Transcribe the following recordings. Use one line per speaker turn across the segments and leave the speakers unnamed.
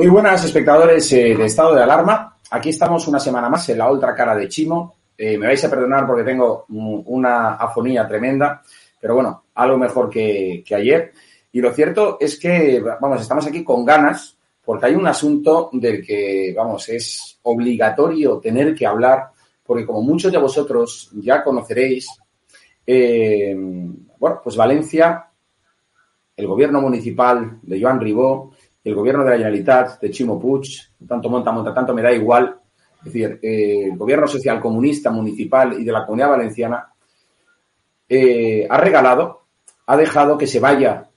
Muy buenas espectadores eh, de Estado de Alarma. Aquí estamos una semana más en la otra cara de Chimo. Eh, me vais a perdonar porque tengo una afonía tremenda, pero bueno, algo mejor que, que ayer. Y lo cierto es que, vamos, estamos aquí con ganas porque hay un asunto del que, vamos, es obligatorio tener que hablar, porque como muchos de vosotros ya conoceréis, eh, bueno, pues Valencia, el gobierno municipal de Joan Ribó, el gobierno de la Generalitat de Chimo Puig, tanto monta, monta, tanto me da igual, es decir, eh, el gobierno social comunista municipal y de la comunidad valenciana eh, ha regalado, ha dejado que se vaya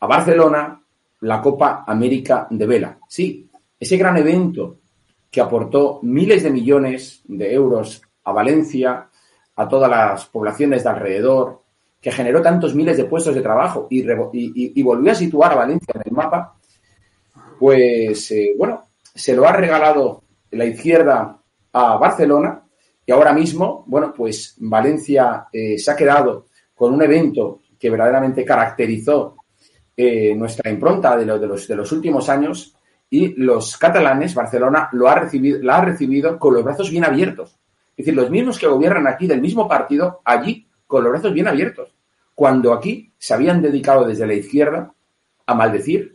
a Barcelona la Copa América de Vela. Sí, ese gran evento que aportó miles de millones de euros a Valencia, a todas las poblaciones de alrededor, que generó tantos miles de puestos de trabajo y, y volvió a situar a Valencia en el mapa, pues eh, bueno, se lo ha regalado la izquierda a Barcelona y ahora mismo, bueno, pues Valencia eh, se ha quedado con un evento que verdaderamente caracterizó eh, nuestra impronta de, de, los, de los últimos años y los catalanes, Barcelona, lo ha recibido, la ha recibido con los brazos bien abiertos. Es decir, los mismos que gobiernan aquí del mismo partido, allí con los brazos bien abiertos. Cuando aquí se habían dedicado desde la izquierda a maldecir,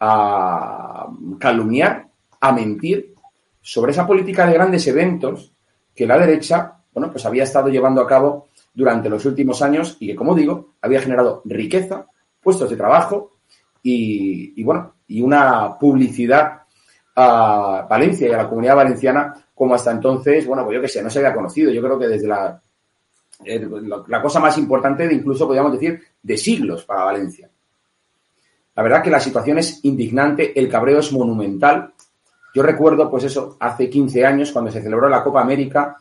a calumniar, a mentir sobre esa política de grandes eventos que la derecha, bueno, pues había estado llevando a cabo durante los últimos años y que, como digo, había generado riqueza, puestos de trabajo y, bueno, y una publicidad a Valencia y a la comunidad valenciana como hasta entonces, bueno, pues yo que sé, no se había conocido. Yo creo que desde la, eh, la cosa más importante de incluso, podríamos decir, de siglos para Valencia. La verdad que la situación es indignante, el cabreo es monumental. Yo recuerdo, pues eso, hace 15 años, cuando se celebró la Copa América,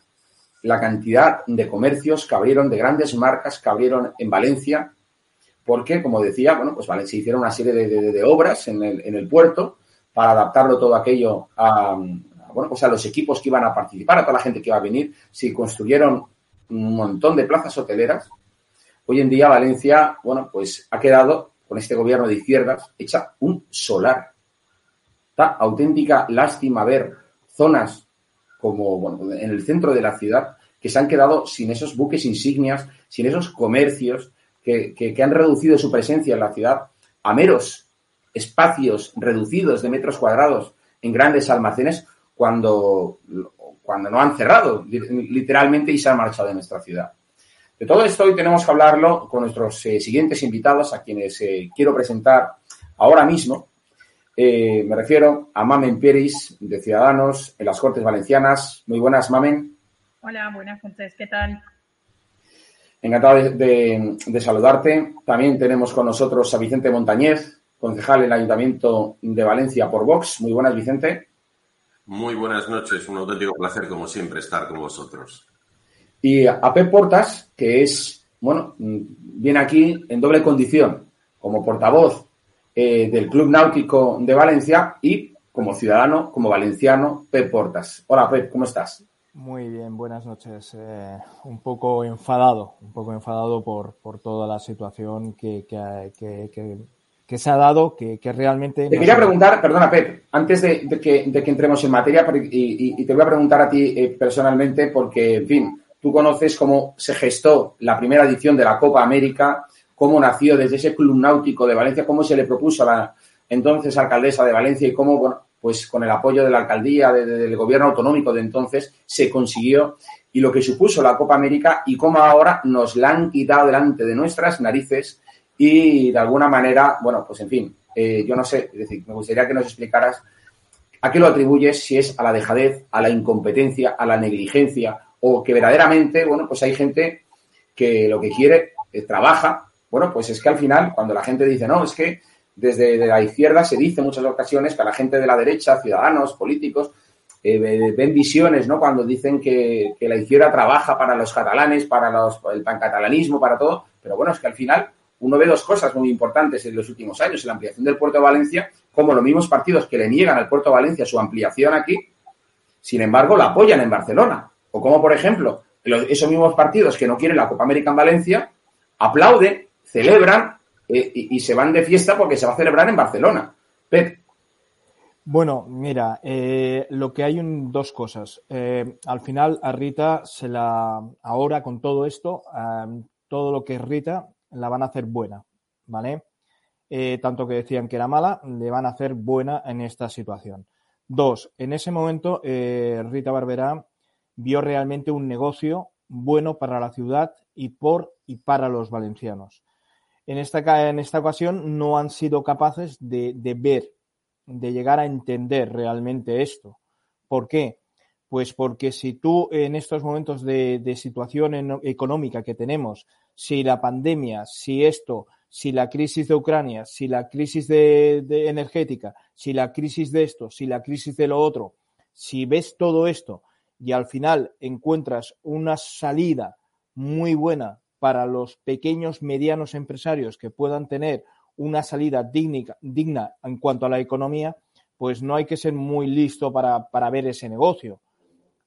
la cantidad de comercios que abrieron, de grandes marcas que abrieron en Valencia, porque, como decía, bueno, pues se hicieron una serie de obras en el, en el, puerto para adaptarlo todo aquello a, a, bueno, pues a los equipos que iban a participar, a toda la gente que iba a venir. Se construyeron un montón de plazas hoteleras. Hoy en día Valencia, bueno, pues ha quedado con este gobierno de izquierdas, hecha un solar. Está auténtica lástima ver zonas como bueno, en el centro de la ciudad que se han quedado sin esos buques insignias, sin esos comercios que, que, que han reducido su presencia en la ciudad a meros espacios reducidos de metros cuadrados en grandes almacenes cuando, cuando no han cerrado literalmente y se han marchado de nuestra ciudad. De todo esto hoy tenemos que hablarlo con nuestros eh, siguientes invitados, a quienes eh, quiero presentar ahora mismo. Eh, me refiero a Mamen Pérez, de Ciudadanos, en las Cortes Valencianas. Muy buenas, Mamen.
Hola, buenas noches, ¿qué tal?
Encantado de, de, de, saludarte. También tenemos con nosotros a Vicente Montañez, concejal en el Ayuntamiento de Valencia por Vox. Muy buenas, Vicente.
Muy buenas noches, un auténtico placer, como siempre, estar con vosotros.
Y a Pep Portas, que es, bueno, viene aquí en doble condición, como portavoz eh, del Club Náutico de Valencia y como ciudadano, como valenciano, Pep Portas. Hola Pep, ¿cómo estás?
Muy bien, buenas noches. Eh, un poco enfadado, un poco enfadado por, por toda la situación que, que, que, que se ha dado, que, realmente...
Te quería preguntar, perdona Pep, antes de, de, que, de que entremos en materia, y, y, y, te voy a preguntar a ti eh, personalmente, porque, en fin, Tú conoces cómo se gestó la primera edición de la Copa América, cómo nació desde ese club náutico de Valencia, cómo se le propuso a la entonces alcaldesa de Valencia y cómo, bueno, pues con el apoyo de la alcaldía, de, de, del gobierno autonómico de entonces, se consiguió y lo que supuso la Copa América y cómo ahora nos la han quitado delante de nuestras narices y de alguna manera, bueno, pues en fin, eh, yo no sé, es decir, me gustaría que nos explicaras a qué lo atribuyes, si es a la dejadez, a la incompetencia, a la negligencia o que verdaderamente, bueno, pues hay gente que lo que quiere, eh, trabaja, bueno, pues es que al final, cuando la gente dice, no, es que desde de la izquierda se dice en muchas ocasiones que a la gente de la derecha, ciudadanos, políticos, eh, ven visiones, ¿no? Cuando dicen que, que, la izquierda trabaja para los catalanes, para los, el pancatalanismo, para todo, pero bueno, es que al final uno ve dos cosas muy importantes en los últimos años, la ampliación del puerto de Valencia, como los mismos partidos que le niegan al puerto de Valencia su ampliación aquí, sin embargo, la apoyan en Barcelona. O como, por ejemplo, esos mismos partidos que no quieren la Copa América en Valencia aplauden, celebran eh, y, se van de fiesta porque se va a celebrar en Barcelona.
Bueno, mira, eh, lo que hay un, dos cosas. Eh, al final a Rita se la, ahora con todo esto, todo lo que es Rita la van a hacer buena, ¿vale? tanto que decían que era mala, le van a hacer buena en esta situación. Dos, en ese momento Rita Barberá vio realmente un negocio bueno para la ciudad y por y para los valencianos. En esta, en esta ocasión no han sido capaces de, de ver de llegar a entender realmente esto. ¿Por qué? Pues porque si tú en estos momentos de, situación económica que tenemos, si la pandemia, si esto, si la crisis de Ucrania, si la crisis de, energética, si la crisis de esto, si la crisis de lo otro, si ves todo esto y al final encuentras una salida muy buena para los pequeños, medianos empresarios que puedan tener una salida digna, digna en cuanto a la economía, pues no hay que ser muy listo para, ver ese negocio.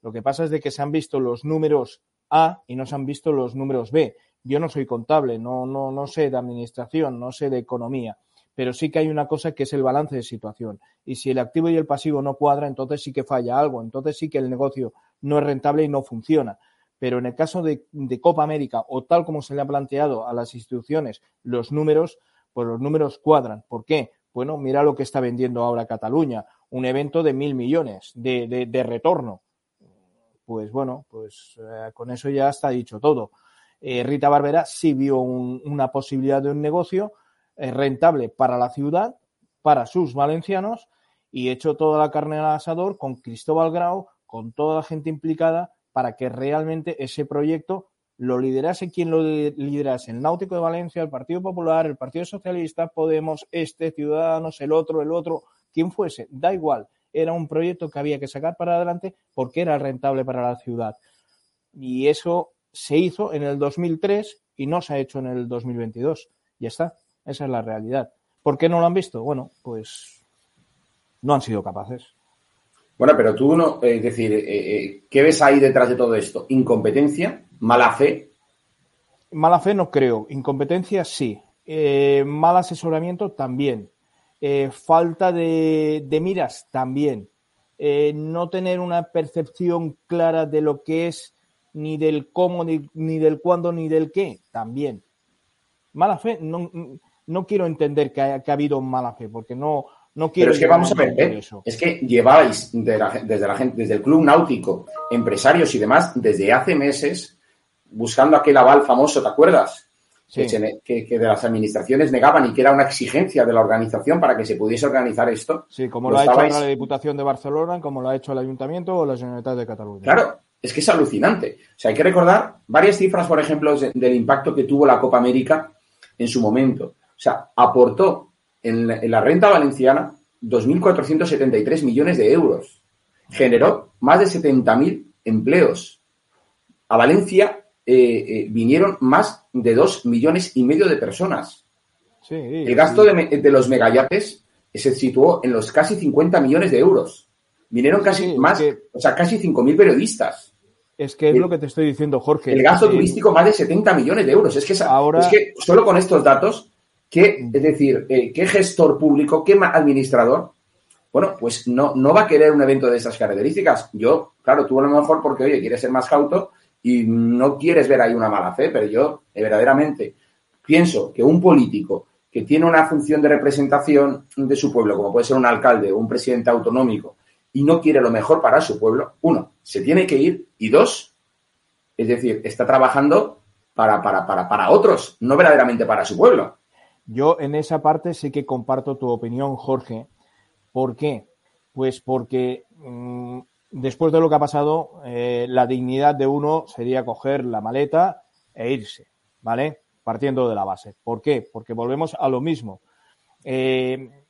Lo que pasa es de que se han visto los números A y no se han visto los números B. Yo no soy contable, no, no, no sé de administración, no sé de economía, pero sí que hay una cosa que es el balance de situación. Y si el activo y el pasivo no cuadran, entonces sí que falla algo, entonces sí que el negocio no es rentable y no funciona. Pero en el caso de, de Copa América o tal como se le ha planteado a las instituciones los números, pues los números cuadran. ¿Por qué? Bueno, mira lo que está vendiendo ahora Cataluña, un evento de mil millones de, retorno. Pues bueno, pues eh, con eso ya está dicho todo. Eh, Rita Barbera sí vio una posibilidad de un negocio rentable para la ciudad, para sus valencianos, y hecho toda la carne al asador con Cristóbal Grau, con toda la gente implicada, para que realmente ese proyecto lo liderase quien lo liderase, el Náutico de Valencia, el Partido Popular, el Partido Socialista, Podemos, este, Ciudadanos, el otro, el otro, quien fuese, da igual. Era un proyecto que había que sacar para adelante porque era rentable para la ciudad. Y eso se hizo en el 2003 y no se ha hecho en el 2022. Ya está, esa es la realidad. ¿Por qué no lo han visto? Bueno, pues no han sido capaces.
Bueno, pero tú no, es decir, eh, eh, ¿qué ves ahí detrás de todo esto? ¿Incompetencia? ¿Mala fe?
Mala fe no creo. Incompetencia sí. Eh, mal asesoramiento también. falta de, miras también. no tener una percepción clara de lo que es ni del cómo, ni, del cuándo, ni del qué, también. Mala fe, no, no quiero entender que, ha habido mala fe, porque no, no quiero
Pero es que vamos a ver, ¿eh? es que lleváis desde la gente, desde el club náutico, empresarios y demás, desde hace meses, buscando aquel aval famoso, ¿te acuerdas? Que, de las administraciones negaban y que era una exigencia de la organización para que se pudiese organizar esto.
Sí, como lo, ha hecho la Diputación de Barcelona, como lo ha hecho el Ayuntamiento o la Generalitat de Cataluña.
Claro, es que es alucinante. O sea, hay que recordar varias cifras, por ejemplo, del impacto que tuvo la Copa América en su momento. O sea, aportó en la, renta valenciana 2.473 millones de euros. Generó más de 70.000 empleos. A Valencia eh, eh, vinieron más de 2 millones y medio de personas. el gasto de, los megayates se situó en los casi 50 millones de euros. Vinieron casi más, o sea, casi 5.000 periodistas.
Es que es lo que te estoy diciendo, Jorge.
El gasto turístico más de 70 millones de euros. Es que, Ahora... es que solo con estos datos ¿Qué, es decir, eh, qué gestor público, qué administrador, bueno, pues no, no va a querer un evento de esas características. Yo, claro, tú a lo mejor porque, oye, quieres ser más cauto y no quieres ver ahí una mala fe, pero yo eh, verdaderamente pienso que un político que tiene una función de representación de su pueblo, como puede ser un alcalde o un presidente autonómico, y no quiere lo mejor para su pueblo, uno, se tiene que ir, y dos, es decir, está trabajando para, para, para, para otros, no verdaderamente para su pueblo.
Yo en esa parte sí que comparto tu opinión, Jorge. ¿Por qué? Pues porque mm, después de lo que ha pasado, eh, la dignidad de uno sería coger la maleta e irse, ¿vale? Partiendo de la base. ¿Por qué? Porque volvemos a lo mismo. Eh,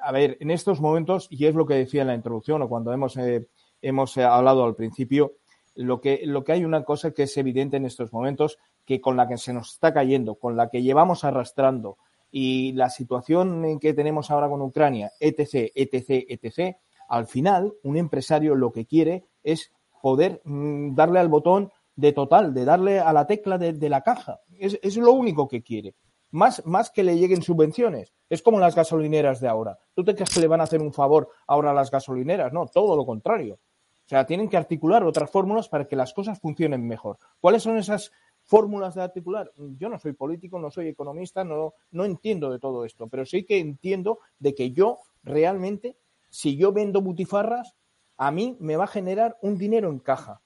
a ver, en estos momentos, y es lo que decía en la introducción o cuando hemos, eh, hemos hablado al principio, lo que, lo que hay una cosa que es evidente en estos momentos, que con la que se nos está cayendo, con la que llevamos arrastrando y la situación que tenemos ahora con Ucrania, etc., etc., etc., al final un empresario lo que quiere es poder mm, darle al botón de total, de darle a la tecla de, la caja. Es, es, lo único que quiere. Más, más que le lleguen subvenciones. Es como las gasolineras de ahora. ¿Tú te crees que le van a hacer un favor ahora a las gasolineras? No, todo lo contrario. O sea, tienen que articular otras fórmulas para que las cosas funcionen mejor. ¿Cuáles son esas fórmulas de articular? Yo no soy político, no soy economista, no, no entiendo de todo esto, pero sí que entiendo de que yo realmente, si yo vendo butifarras, a mí me va a generar un dinero en caja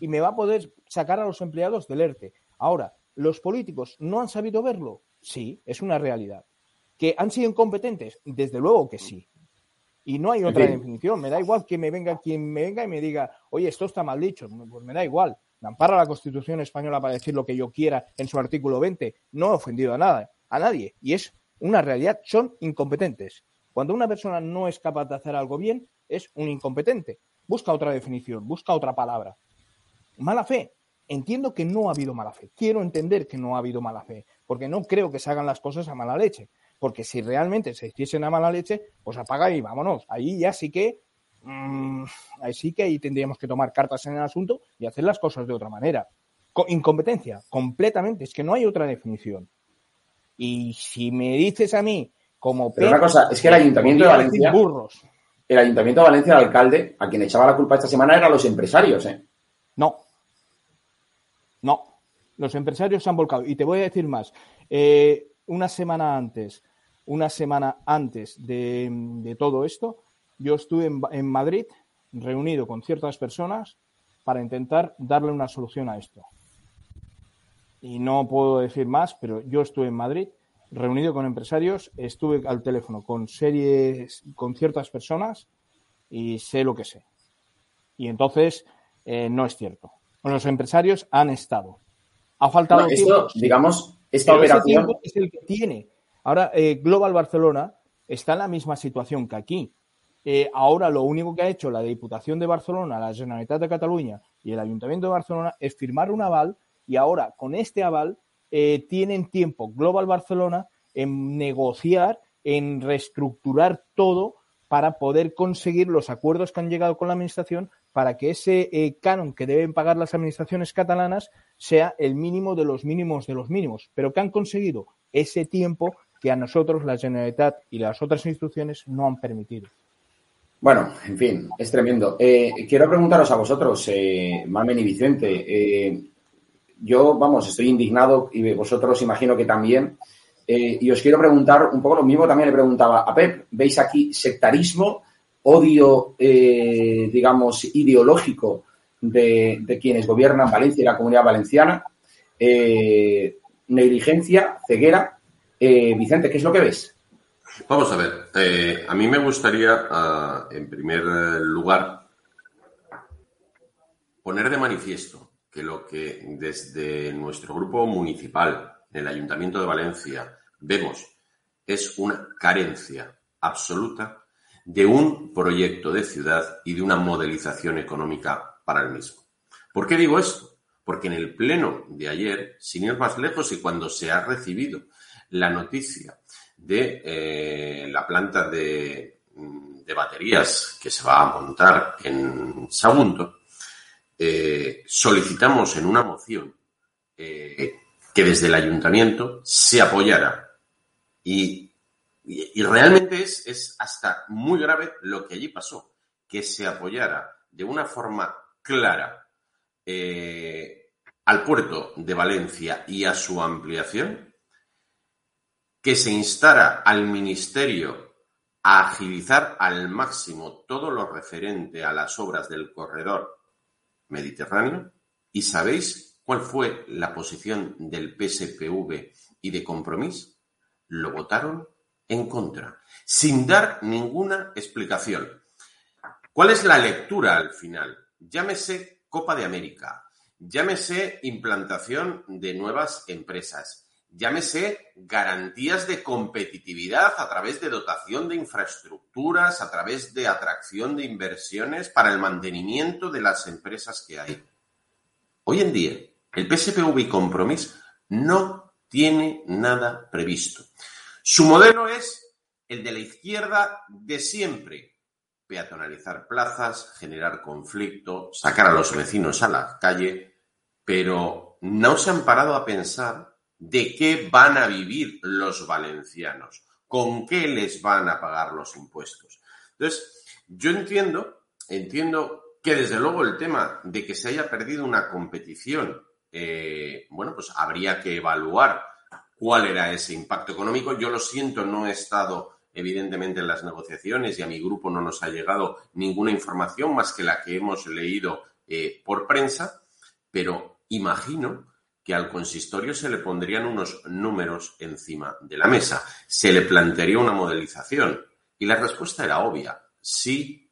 y me va a poder sacar a los empleados del ERTE. Ahora, ¿los políticos no han sabido verlo? Sí, es una realidad. ¿Que han sido incompetentes? Desde luego que sí. Y no hay otra definición. Me da igual que me venga quien me venga y me diga, oye, esto está mal dicho. Pues me da igual. Ampara la Constitución española para decir lo que yo quiera en su artículo 20. No he ofendido a nada, a nadie. Y es una realidad. Son incompetentes. Cuando una persona no es capaz de hacer algo bien, es un incompetente. Busca otra definición, busca otra palabra. Mala fe. Entiendo que no ha habido mala fe. Quiero entender que no ha habido mala fe, porque no creo que se hagan las cosas a mala leche. Porque si realmente se hiciesen a mala leche, pues apaga y vámonos. Ahí ya sí que, mmm, ahí sí que ahí tendríamos que tomar cartas en el asunto y hacer las cosas de otra manera. incompetencia, completamente. Es que no hay otra definición. Y si me dices a mí como...
Pero una cosa, es que el Ayuntamiento de Valencia... Burros. El Ayuntamiento de Valencia, el alcalde, a quien echaba la culpa esta semana eran los empresarios, ¿eh?
No. No. Los empresarios se han volcado. Y te voy a decir más. Eh, una semana antes una semana antes de, todo esto, yo estuve en, Madrid reunido con ciertas personas para intentar darle una solución a esto. Y no puedo decir más, pero yo estuve en Madrid reunido con empresarios, estuve al teléfono con series, con ciertas personas y sé lo que sé. Y entonces eh, no es cierto. Los empresarios han estado. Ha faltado
tiempo, digamos, esta operación
es el que tiene Ahora, eh, Global Barcelona está en la misma situación que aquí. Eh, ahora lo único que ha hecho la Diputación de Barcelona, la Generalitat de Cataluña y el Ayuntamiento de Barcelona es firmar un aval y ahora con este aval eh, tienen tiempo Global Barcelona en negociar, en reestructurar todo para poder conseguir los acuerdos que han llegado con la Administración para que ese canon que deben pagar las administraciones catalanas sea el mínimo de los mínimos de los mínimos, pero que han conseguido ese tiempo que a nosotros, la Generalitat y las otras instituciones no han permitido.
Bueno, en fin, es tremendo. Eh, quiero preguntaros a vosotros, eh, Mamen y Vicente. Eh, yo, vamos, estoy indignado y vosotros imagino que también. Eh, y os quiero preguntar un poco lo mismo también le preguntaba a Pep. ¿Veis aquí sectarismo, odio, digamos, ideológico de, de, quienes gobiernan Valencia y la comunidad valenciana? negligencia, ceguera eh, Vicente, ¿qué es lo que ves?
Vamos a ver, eh, a mí me gustaría, ah, en primer lugar, poner de manifiesto que lo que desde nuestro grupo municipal, en el Ayuntamiento de Valencia, vemos es una carencia absoluta de un proyecto de ciudad y de una modelización económica para el mismo. ¿Por qué digo esto? Porque en el pleno de ayer, sin ir más lejos y cuando se ha recibido la noticia de eh, la planta de, baterías que se va a montar en Sagunto, eh, solicitamos en una moción eh, que desde el ayuntamiento se apoyara. Y, realmente es, es hasta muy grave lo que allí pasó, que se apoyara de una forma clara al puerto de Valencia y a su ampliación que se instara al Ministerio a agilizar al máximo todo lo referente a las obras del corredor mediterráneo. ¿Y sabéis cuál fue la posición del PSPV y de Compromís? Lo votaron en contra, sin dar ninguna explicación. ¿Cuál es la lectura al final? Llámese Copa de América, llámese implantación de nuevas empresas, llámese garantías de competitividad a través de dotación de infraestructuras, a través de atracción de inversiones para el mantenimiento de las empresas que hay. Hoy en día, el PSPV y Compromís no tiene nada previsto. Su modelo es el de la izquierda de siempre. Peatonalizar plazas, generar conflicto, sacar a los vecinos a la calle, pero no se han parado a pensar de qué van a vivir los valencianos, con qué les van a pagar los impuestos. Entonces, yo entiendo, entiendo que desde luego el tema de que se haya perdido una competición, eh, bueno, pues habría que evaluar cuál era ese impacto económico. Yo lo siento, no he estado evidentemente en las negociaciones y a mi grupo no nos ha llegado ninguna información más que la que hemos leído eh, por prensa, pero imagino que al consistorio se le pondrían unos números encima de la mesa, se le plantearía una modelización y la respuesta era obvia, sí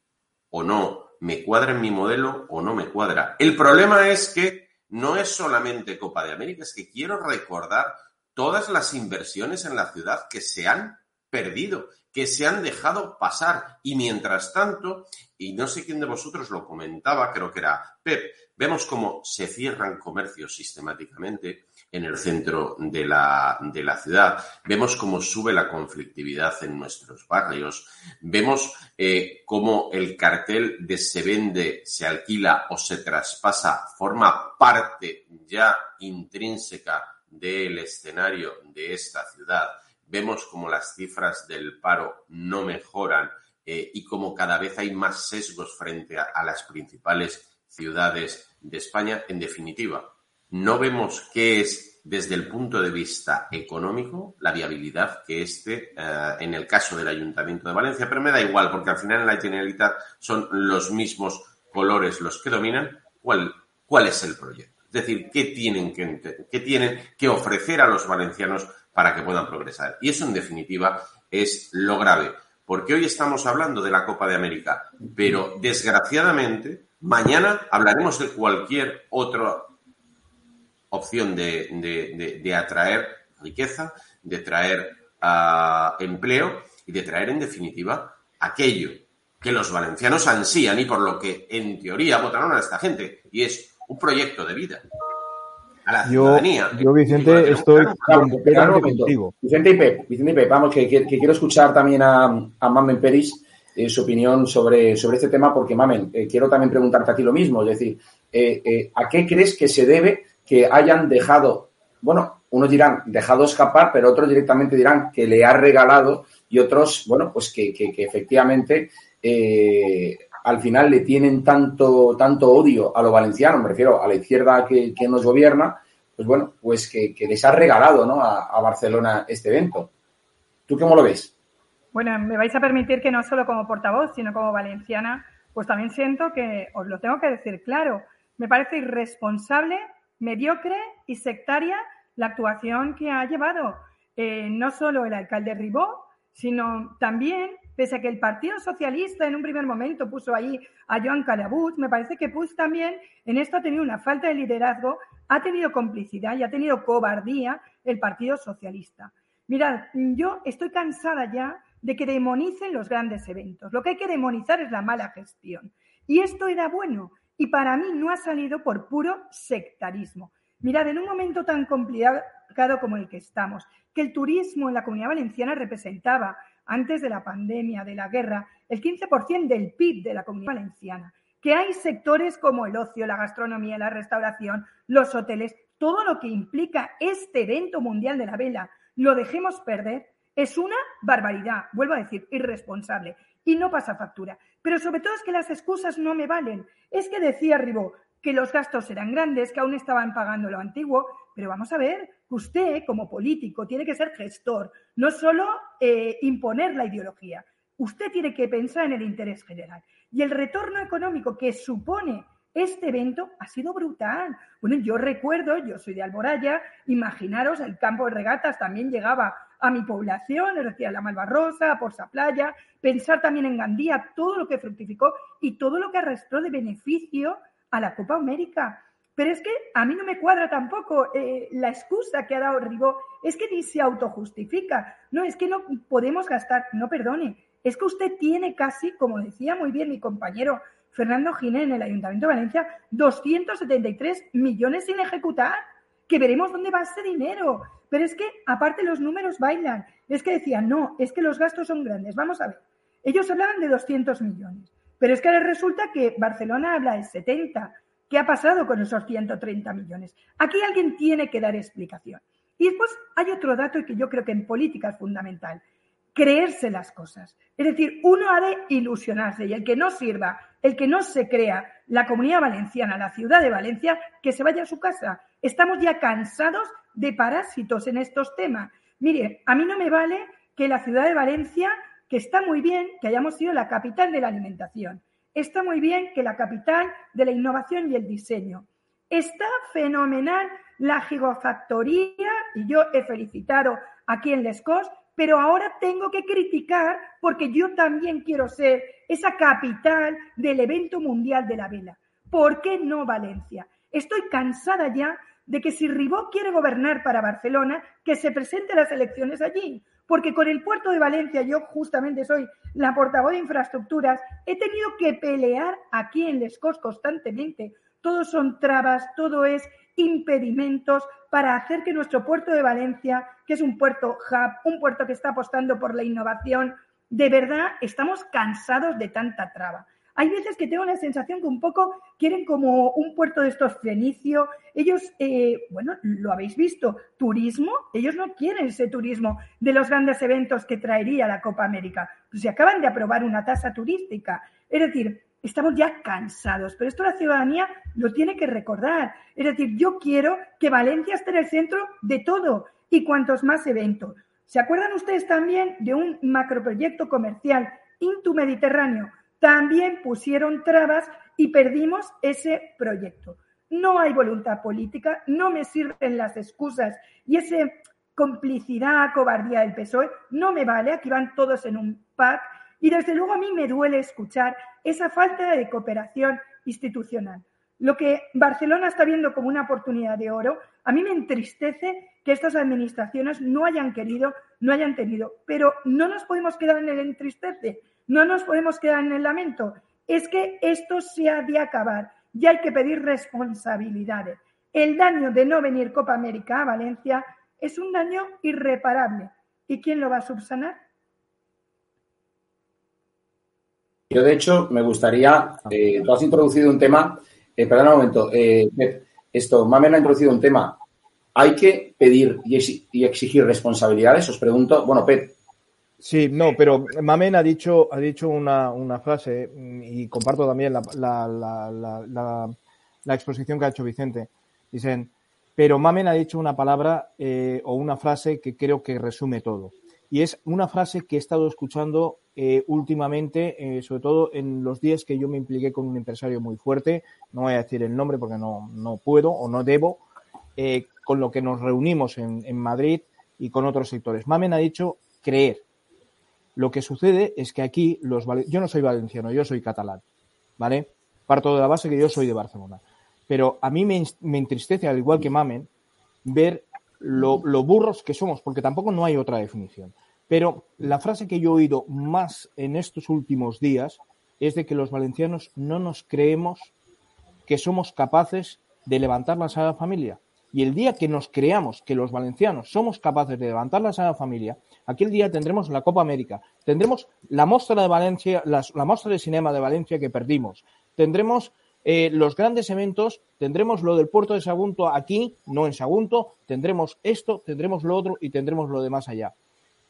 o no, me cuadra en mi modelo o no me cuadra. El problema es que no es solamente Copa de América, es que quiero recordar todas las inversiones en la ciudad que se han perdido, que se han dejado pasar. Y mientras tanto, y no sé quién de vosotros lo comentaba, creo que era Pep, vemos cómo se cierran comercios sistemáticamente en el centro de la, de la ciudad, vemos cómo sube la conflictividad en nuestros barrios, vemos eh, cómo el cartel de se vende, se alquila o se traspasa forma parte ya intrínseca del escenario de esta ciudad. Vemos como las cifras del paro no mejoran eh, y como cada vez hay más sesgos frente a, las principales ciudades de España. En definitiva, no vemos qué es desde el punto de vista económico la viabilidad que este, eh, en el caso del Ayuntamiento de Valencia, pero me da igual porque al final en la Generalitat son los mismos colores los que dominan. ¿Cuál, cuál es el proyecto? Es decir, ¿qué tienen que, qué tienen que ofrecer a los valencianos para que puedan progresar? Y eso, en definitiva, es lo grave. Porque hoy estamos hablando de la Copa de América, pero desgraciadamente mañana hablaremos de cualquier otra opción de, atraer riqueza, de traer ah, empleo y de traer, en definitiva, aquello que los valencianos ansían y por lo que, en teoría, votaron a esta gente, y es un proyecto de vida. A la
yo,
ciudadanía.
Yo, Vicente, estoy completamente contigo.
Vicente y Pep, Vicente y Pep, vamos, que, quiero escuchar también a, a Mamen Peris eh, su opinión sobre, sobre este tema, porque Mamen, eh, quiero también preguntarte a ti lo mismo, es decir, eh, ¿a qué crees que se debe que hayan dejado, bueno, unos dirán dejado escapar, pero otros directamente dirán que le ha regalado y otros, bueno, pues que, que, que efectivamente al final le tienen tanto, tanto odio a lo valenciano, me refiero a la izquierda que, nos gobierna, pues bueno, pues que, les ha regalado ¿no? a, Barcelona este evento. ¿Tú cómo lo ves?
Bueno, me vais a permitir que no solo como portavoz, sino como valenciana, pues también siento que, os lo tengo que decir claro, me parece irresponsable, mediocre y sectaria la actuación que ha llevado eh, no solo el alcalde Ribó, sino también pese a que el Partido Socialista en un primer momento puso ahí a Joan Calabut, me parece que Puig también en esto ha tenido una falta de liderazgo, ha tenido complicidad y ha tenido cobardía el Partido Socialista. Mirad, yo estoy cansada ya de que demonicen los grandes eventos. Lo que hay que demonizar es la mala gestión. Y esto era bueno y para mí no ha salido por puro sectarismo. Mirad, en un momento tan complicado como el que estamos, que el turismo en la comunidad valenciana representaba antes de la pandemia, de la guerra, el 15% del PIB de la comunidad valenciana, que hay sectores como el ocio, la gastronomía, la restauración, los hoteles, todo lo que implica este evento mundial de la vela, lo dejemos perder, es una barbaridad, vuelvo a decir, irresponsable y no pasa factura. Pero sobre todo es que las excusas no me valen. Es que decía Ribó que los gastos eran grandes, que aún estaban pagando lo antiguo, pero vamos a ver usted, como político, tiene que ser gestor, no solo eh, imponer la ideología. Usted tiene que pensar en el interés general. Y el retorno económico que supone este evento ha sido brutal. Bueno, yo recuerdo, yo soy de Alboraya, imaginaros, el campo de regatas también llegaba a mi población, es decir, a la Malvarrosa, a Porsa Playa, pensar también en Gandía, todo lo que fructificó y todo lo que arrastró de beneficio a la Copa América. Pero es que a mí no me cuadra tampoco eh, la excusa que ha dado Ribó. Es que ni se autojustifica. No, es que no podemos gastar. No, perdone. Es que usted tiene casi, como decía muy bien mi compañero Fernando Giné en el Ayuntamiento de Valencia, 273 millones sin ejecutar. Que veremos dónde va ese dinero. Pero es que, aparte, los números bailan. Es que decían, no, es que los gastos son grandes. Vamos a ver. Ellos hablaban de 200 millones. Pero es que ahora resulta que Barcelona habla de 70. ¿Qué ha pasado con esos 130 millones? Aquí alguien tiene que dar explicación. Y después hay otro dato que yo creo que en política es fundamental. creerse las cosas. Es decir, uno ha de ilusionarse y el que no sirva, el que no se crea la comunidad valenciana, la ciudad de Valencia, que se vaya a su casa. Estamos ya cansados de parásitos en estos temas. Mire, a mí no me vale que la ciudad de Valencia, que está muy bien que hayamos sido la capital de la alimentación, está muy bien que la capital de la innovación y el diseño, está fenomenal la gigafactoría y yo he felicitado aquí en Lescos pero ahora tengo que criticar porque yo también quiero ser esa capital del evento mundial de la vela. ¿Por qué no Valencia? Estoy cansada ya de que si Ribó quiere gobernar para Barcelona, que se presente las elecciones allí. Porque con el puerto de Valencia, yo justamente soy la portavoz de infraestructuras, he tenido que pelear aquí en Lescos constantemente. Todos son trabas, todo es impedimentos para hacer que nuestro puerto de Valencia, que es un puerto hub, un puerto que está apostando por la innovación, de verdad estamos cansados de tanta traba. Hay veces que tengo la sensación que un poco quieren como un puerto de estos fenicio. Ellos, eh, bueno, lo habéis visto, turismo, ellos no quieren ese turismo de los grandes eventos que traería la Copa América. Pues se acaban de aprobar una tasa turística. Es decir, estamos ya cansados, pero esto la ciudadanía lo tiene que recordar. Es decir, yo quiero que Valencia esté en el centro de todo y cuantos más eventos. ¿Se acuerdan ustedes también de un macroproyecto comercial Intu Mediterráneo? También pusieron trabas y perdimos ese proyecto. No hay voluntad política, no me sirven las excusas y ese complicidad, cobardía del PSOE, no me vale, aquí van todos en un pack y desde luego a mí me duele escuchar esa falta de cooperación institucional. Lo que Barcelona está viendo como una oportunidad de oro, a mí me entristece que estas administraciones no hayan querido, no hayan tenido, pero no nos podemos quedar en el entristece, no nos podemos quedar en el lamento. Es que esto se ha de acabar y hay que pedir responsabilidades. El daño de no venir Copa América a Valencia es un daño irreparable. ¿Y quién lo va a subsanar?
Yo, de hecho, me gustaría, eh, tú has introducido un tema, eh, perdón un momento, eh, esto, Mamen ha introducido un tema, hay que pedir y, exigir responsabilidades, os pregunto, bueno, Pet.
Sí, no, pero Mamen ha dicho, ha dicho una, frase y comparto también la, exposición que ha hecho Vicente. Dicen, pero Mamen ha dicho una palabra o una frase que creo que resume todo. Y es una frase que he estado escuchando eh, últimamente, eh, sobre todo en los días que yo me impliqué con un empresario muy fuerte, no voy a decir el nombre porque no, no puedo o no debo, eh, con lo que nos reunimos en, en, Madrid y con otros sectores. Mamen ha dicho creer. Lo que sucede es que aquí los yo no soy valenciano, yo soy catalán, ¿vale? Parto de la base que yo soy de Barcelona. Pero a mí me, entristece, al igual que Mamen, ver lo, lo burros que somos, porque tampoco no hay otra definición. Pero la frase que yo he oído más en estos últimos días es de que los valencianos no nos creemos que somos capaces de levantar la Sagrada Familia. Y el día que nos creamos que los valencianos somos capaces de levantar la Sagrada Familia, aquel día tendremos la Copa América, tendremos la muestra de Valencia, la, la muestra de cinema de Valencia que perdimos, tendremos eh, los grandes eventos, tendremos lo del puerto de Sagunto aquí, no en Sagunto, tendremos esto, tendremos lo otro y tendremos lo de más allá.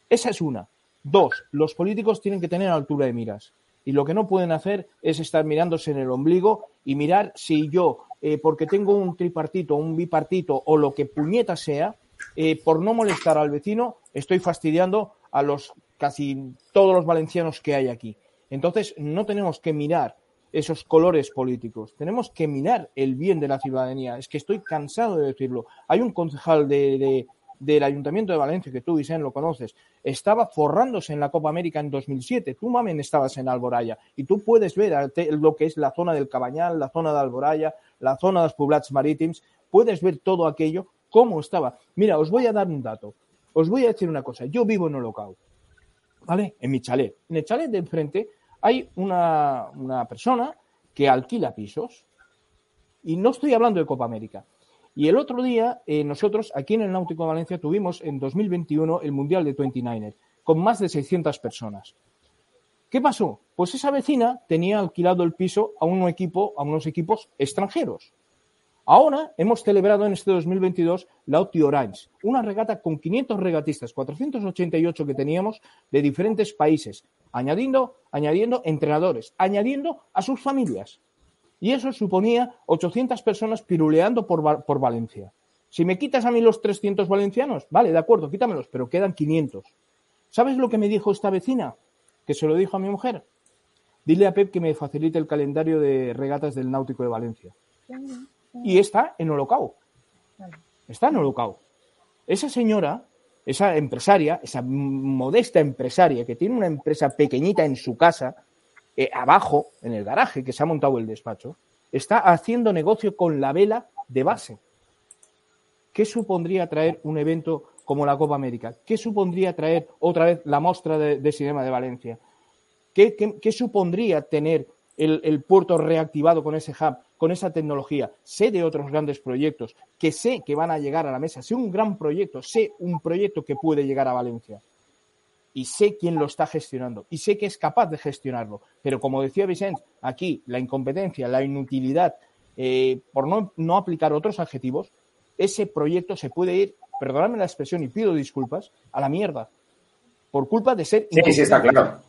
Esa es una. Dos, los políticos tienen que tener altura de miras. Y lo que no pueden hacer es estar mirándose en el ombligo y mirar si yo, eh, porque tengo un tripartito, un bipartito o lo que puñeta sea, eh, por no molestar al vecino, estoy fastidiando a los casi todos los valencianos que hay aquí. Entonces, no tenemos que mirar esos colores políticos. Tenemos que mirar el bien de la ciudadanía. Es que estoy cansado de decirlo. Hay un concejal de, del Ayuntamiento de Valencia, que tú, Vicente, lo conoces, estaba forrándose en la Copa América en 2007. Tú, mamen, estabas en Alboraya y tú puedes ver lo que es la zona del Cabañal, la zona de Alboraya, la zona de los poblats marítims. Puedes ver todo aquello, cómo estaba. Mira, os voy a dar un dato. Os voy a decir una cosa. Yo vivo en Holocau, ¿vale? En mi chalet. En el chalet de enfrente hay una, una persona que alquila pisos. Y no estoy hablando de Copa América. Y el otro día, eh, nosotros aquí en el Náutico de Valencia tuvimos en 2021 el Mundial de 29er, con más de 600 personas. ¿Qué pasó? Pues esa vecina tenía alquilado el piso a un equipo, a unos equipos extranjeros. Ahora hemos celebrado en este 2022 la OTI Orange, una regata con 500 regatistas, 488 que teníamos de diferentes países, añadiendo, añadiendo entrenadores, añadiendo a sus familias. Y eso suponía 800 personas piruleando por, por Valencia. Si me quitas a mí los 300 valencianos, vale, de acuerdo, quítamelos, pero quedan 500. ¿Sabes lo que me dijo esta vecina? Que se lo dijo a mi mujer. Dile a Pep que me facilite el calendario de regatas del Náutico de Valencia. Y está en Holocao. Está en Holocao. Esa señora, esa empresaria, esa modesta empresaria que tiene una empresa pequeñita en su casa, eh, abajo, en el garaje que se ha montado el despacho, está haciendo negocio con la vela de base. ¿Qué supondría traer un evento como la Copa América? ¿Qué supondría traer otra vez la muestra de, de cinema de Valencia? ¿Qué, qué, supondría tener el, el, puerto reactivado con ese hub, con esa tecnología? Sé de otros grandes proyectos que sé que van a llegar a la mesa. Sé un gran proyecto, sé un proyecto que puede llegar a Valencia. Y sé quién lo está gestionando y sé que es capaz de gestionarlo. Pero como decía Vicente, aquí la incompetencia, la inutilidad, eh, por no, no aplicar otros adjetivos, ese proyecto se puede ir, perdóname la expresión y pido disculpas, a la mierda. Por culpa de ser
sí, sí, está claro.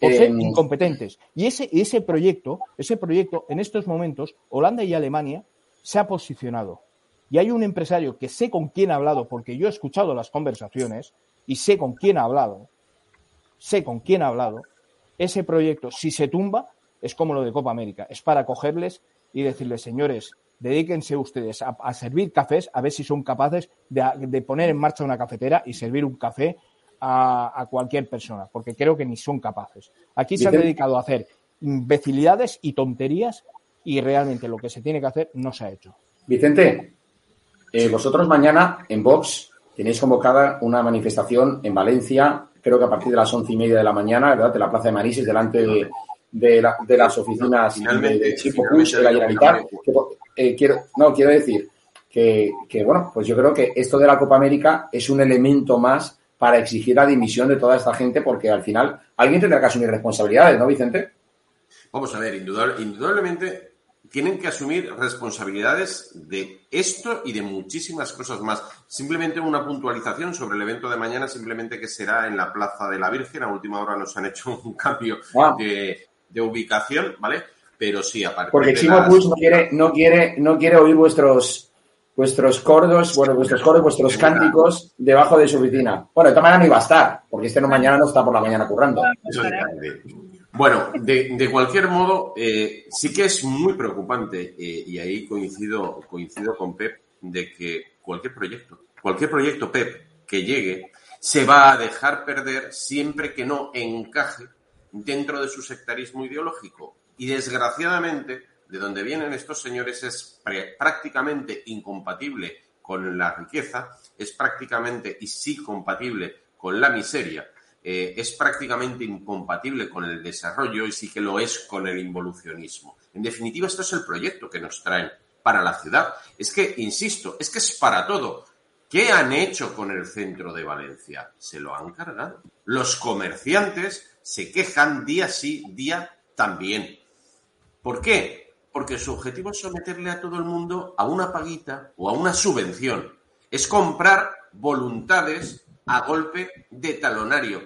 Por ser eh, incompetentes. Y ese, ese proyecto, ese proyecto, en estos momentos, Holanda y Alemania se ha posicionado. Y hay un empresario que sé con quién ha hablado, porque yo he escuchado las conversaciones y sé con quién ha hablado, sé con quién ha hablado. Ese proyecto, si se tumba, es como lo de Copa América, es para cogerles y decirles, señores, dedíquense ustedes a, servir cafés, a ver si son capaces de, poner en marcha una cafetera y servir un café a, cualquier persona, porque creo que ni son capaces. Aquí se han dedicado a hacer imbecilidades y tonterías y realmente lo que se tiene que hacer no se ha hecho.
Vicente, eh, vosotros mañana en Vox tenéis convocada una manifestación en Valencia, creo que a partir de las once y media de la mañana, ¿verdad? De la Plaza de Manises, delante de, las oficinas de, Chico de la Generalitat. Eh, quiero, no, quiero decir que, bueno, pues yo creo que esto de la Copa América es un elemento más para exigir la dimisión de toda esta gente, porque al final alguien tendrá que asumir responsabilidades, ¿no, Vicente?
Vamos a ver, indudablemente tienen que asumir responsabilidades de esto y de muchísimas cosas más. Simplemente una puntualización sobre el evento de mañana, simplemente que será en la Plaza de la Virgen. A última hora nos han hecho un cambio ah. de, de, ubicación, ¿vale? Pero sí, aparte.
Porque Chimo Puig no quiere, no quiere, no quiere oír vuestros vuestros cordos, bueno, vuestros coros, vuestros cánticos debajo de su oficina. Bueno, de todas maneras no iba a estar, porque este no mañana no está por la mañana currando.
Bueno, de, cualquier modo, eh, sí que es muy preocupante, eh, y ahí coincido, coincido con Pep, de que cualquier proyecto, cualquier proyecto Pep que llegue, se va a dejar perder siempre que no encaje dentro de su sectarismo ideológico. Y desgraciadamente, de donde vienen estos señores es prácticamente incompatible con la riqueza, es prácticamente y sí compatible con la miseria, eh, es prácticamente incompatible con el desarrollo y sí que lo es con el involucionismo. En definitiva, esto es el proyecto que nos traen para la ciudad. Es que, insisto, es que es para todo. ¿Qué han hecho con el centro de Valencia? Se lo han cargado. Los comerciantes se quejan día sí, día también. ¿Por qué? Porque su objetivo es someterle a todo el mundo a una paguita o a una subvención. Es comprar voluntades a golpe de talonario.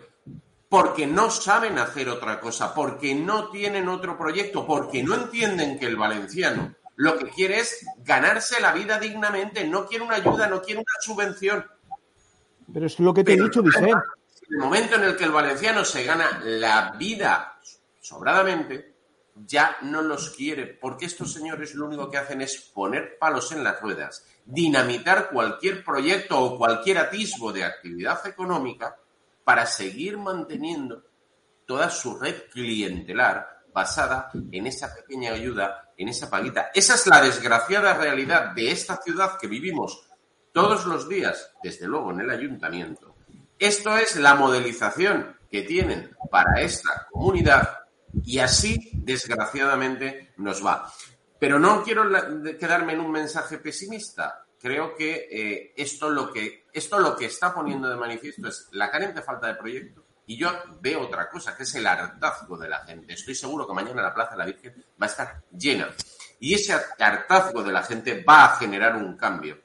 Porque no saben hacer otra cosa, porque no tienen otro proyecto, porque no entienden que el valenciano lo que quiere es ganarse la vida dignamente, no quiere una ayuda, no quiere una subvención.
Pero es lo que te he dicho, Vicente. En
el momento en el que el valenciano se gana la vida sobradamente, ya no los quiere, porque estos señores lo único que hacen es poner palos en las ruedas, dinamitar cualquier proyecto o cualquier atisbo de actividad económica para seguir manteniendo toda su red clientelar basada en esa pequeña ayuda, en esa paguita. Esa es la desgraciada realidad de esta ciudad que vivimos todos los días, desde luego en el ayuntamiento. Esto es la modelización que tienen para esta comunidad y así, desgraciadamente, nos va. Pero no quiero quedarme en un mensaje pesimista. Creo que, eh, esto, lo que esto lo que está poniendo de manifiesto es la carente falta de proyecto. Y yo veo otra cosa, que es el hartazgo de la gente. Estoy seguro que mañana la Plaza de la Virgen va a estar llena. Y ese hartazgo de la gente va a generar un cambio.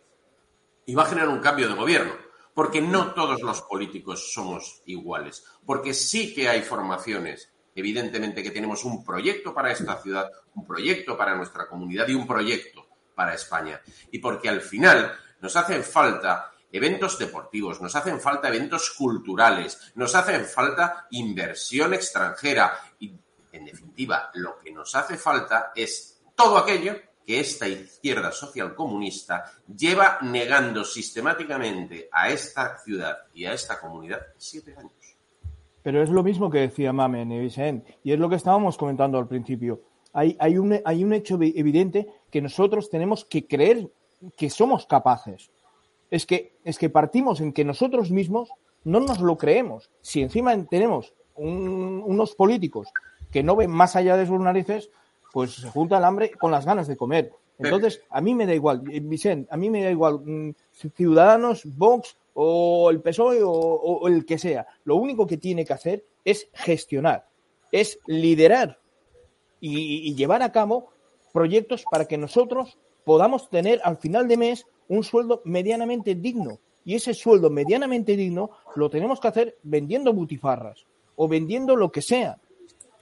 Y va a generar un cambio de gobierno. Porque no todos los políticos somos iguales. Porque sí que hay formaciones, evidentemente, que tenemos un proyecto para esta ciudad, un proyecto para nuestra comunidad y un proyecto para España. Y porque al final nos hacen falta eventos deportivos, nos hacen falta eventos culturales, nos hacen falta inversión extranjera y, en definitiva, lo que nos hace falta es todo aquello que esta izquierda social comunista lleva negando sistemáticamente a esta ciudad y a esta comunidad siete años.
Pero es lo mismo que decía Mamen y Vicente, y es lo que estábamos comentando al principio. Hay, hay, un, hay un hecho evidente que nosotros tenemos que creer que somos capaces es que, es que partimos en que nosotros mismos no nos lo creemos. Si encima tenemos unos políticos que no ven más allá de sus narices, pues se junta el hambre con las ganas de comer. Entonces, a mí me da igual, Vicente, a mí me da igual mm, Ciudadanos, Vox o el PSOE o, el que sea. Lo único que tiene que hacer es gestionar, es liderar y llevar a cabo proyectos para que nosotros podamos tener al final de mes un sueldo medianamente digno. Y ese sueldo medianamente digno lo tenemos que hacer vendiendo butifarras o vendiendo lo que sea.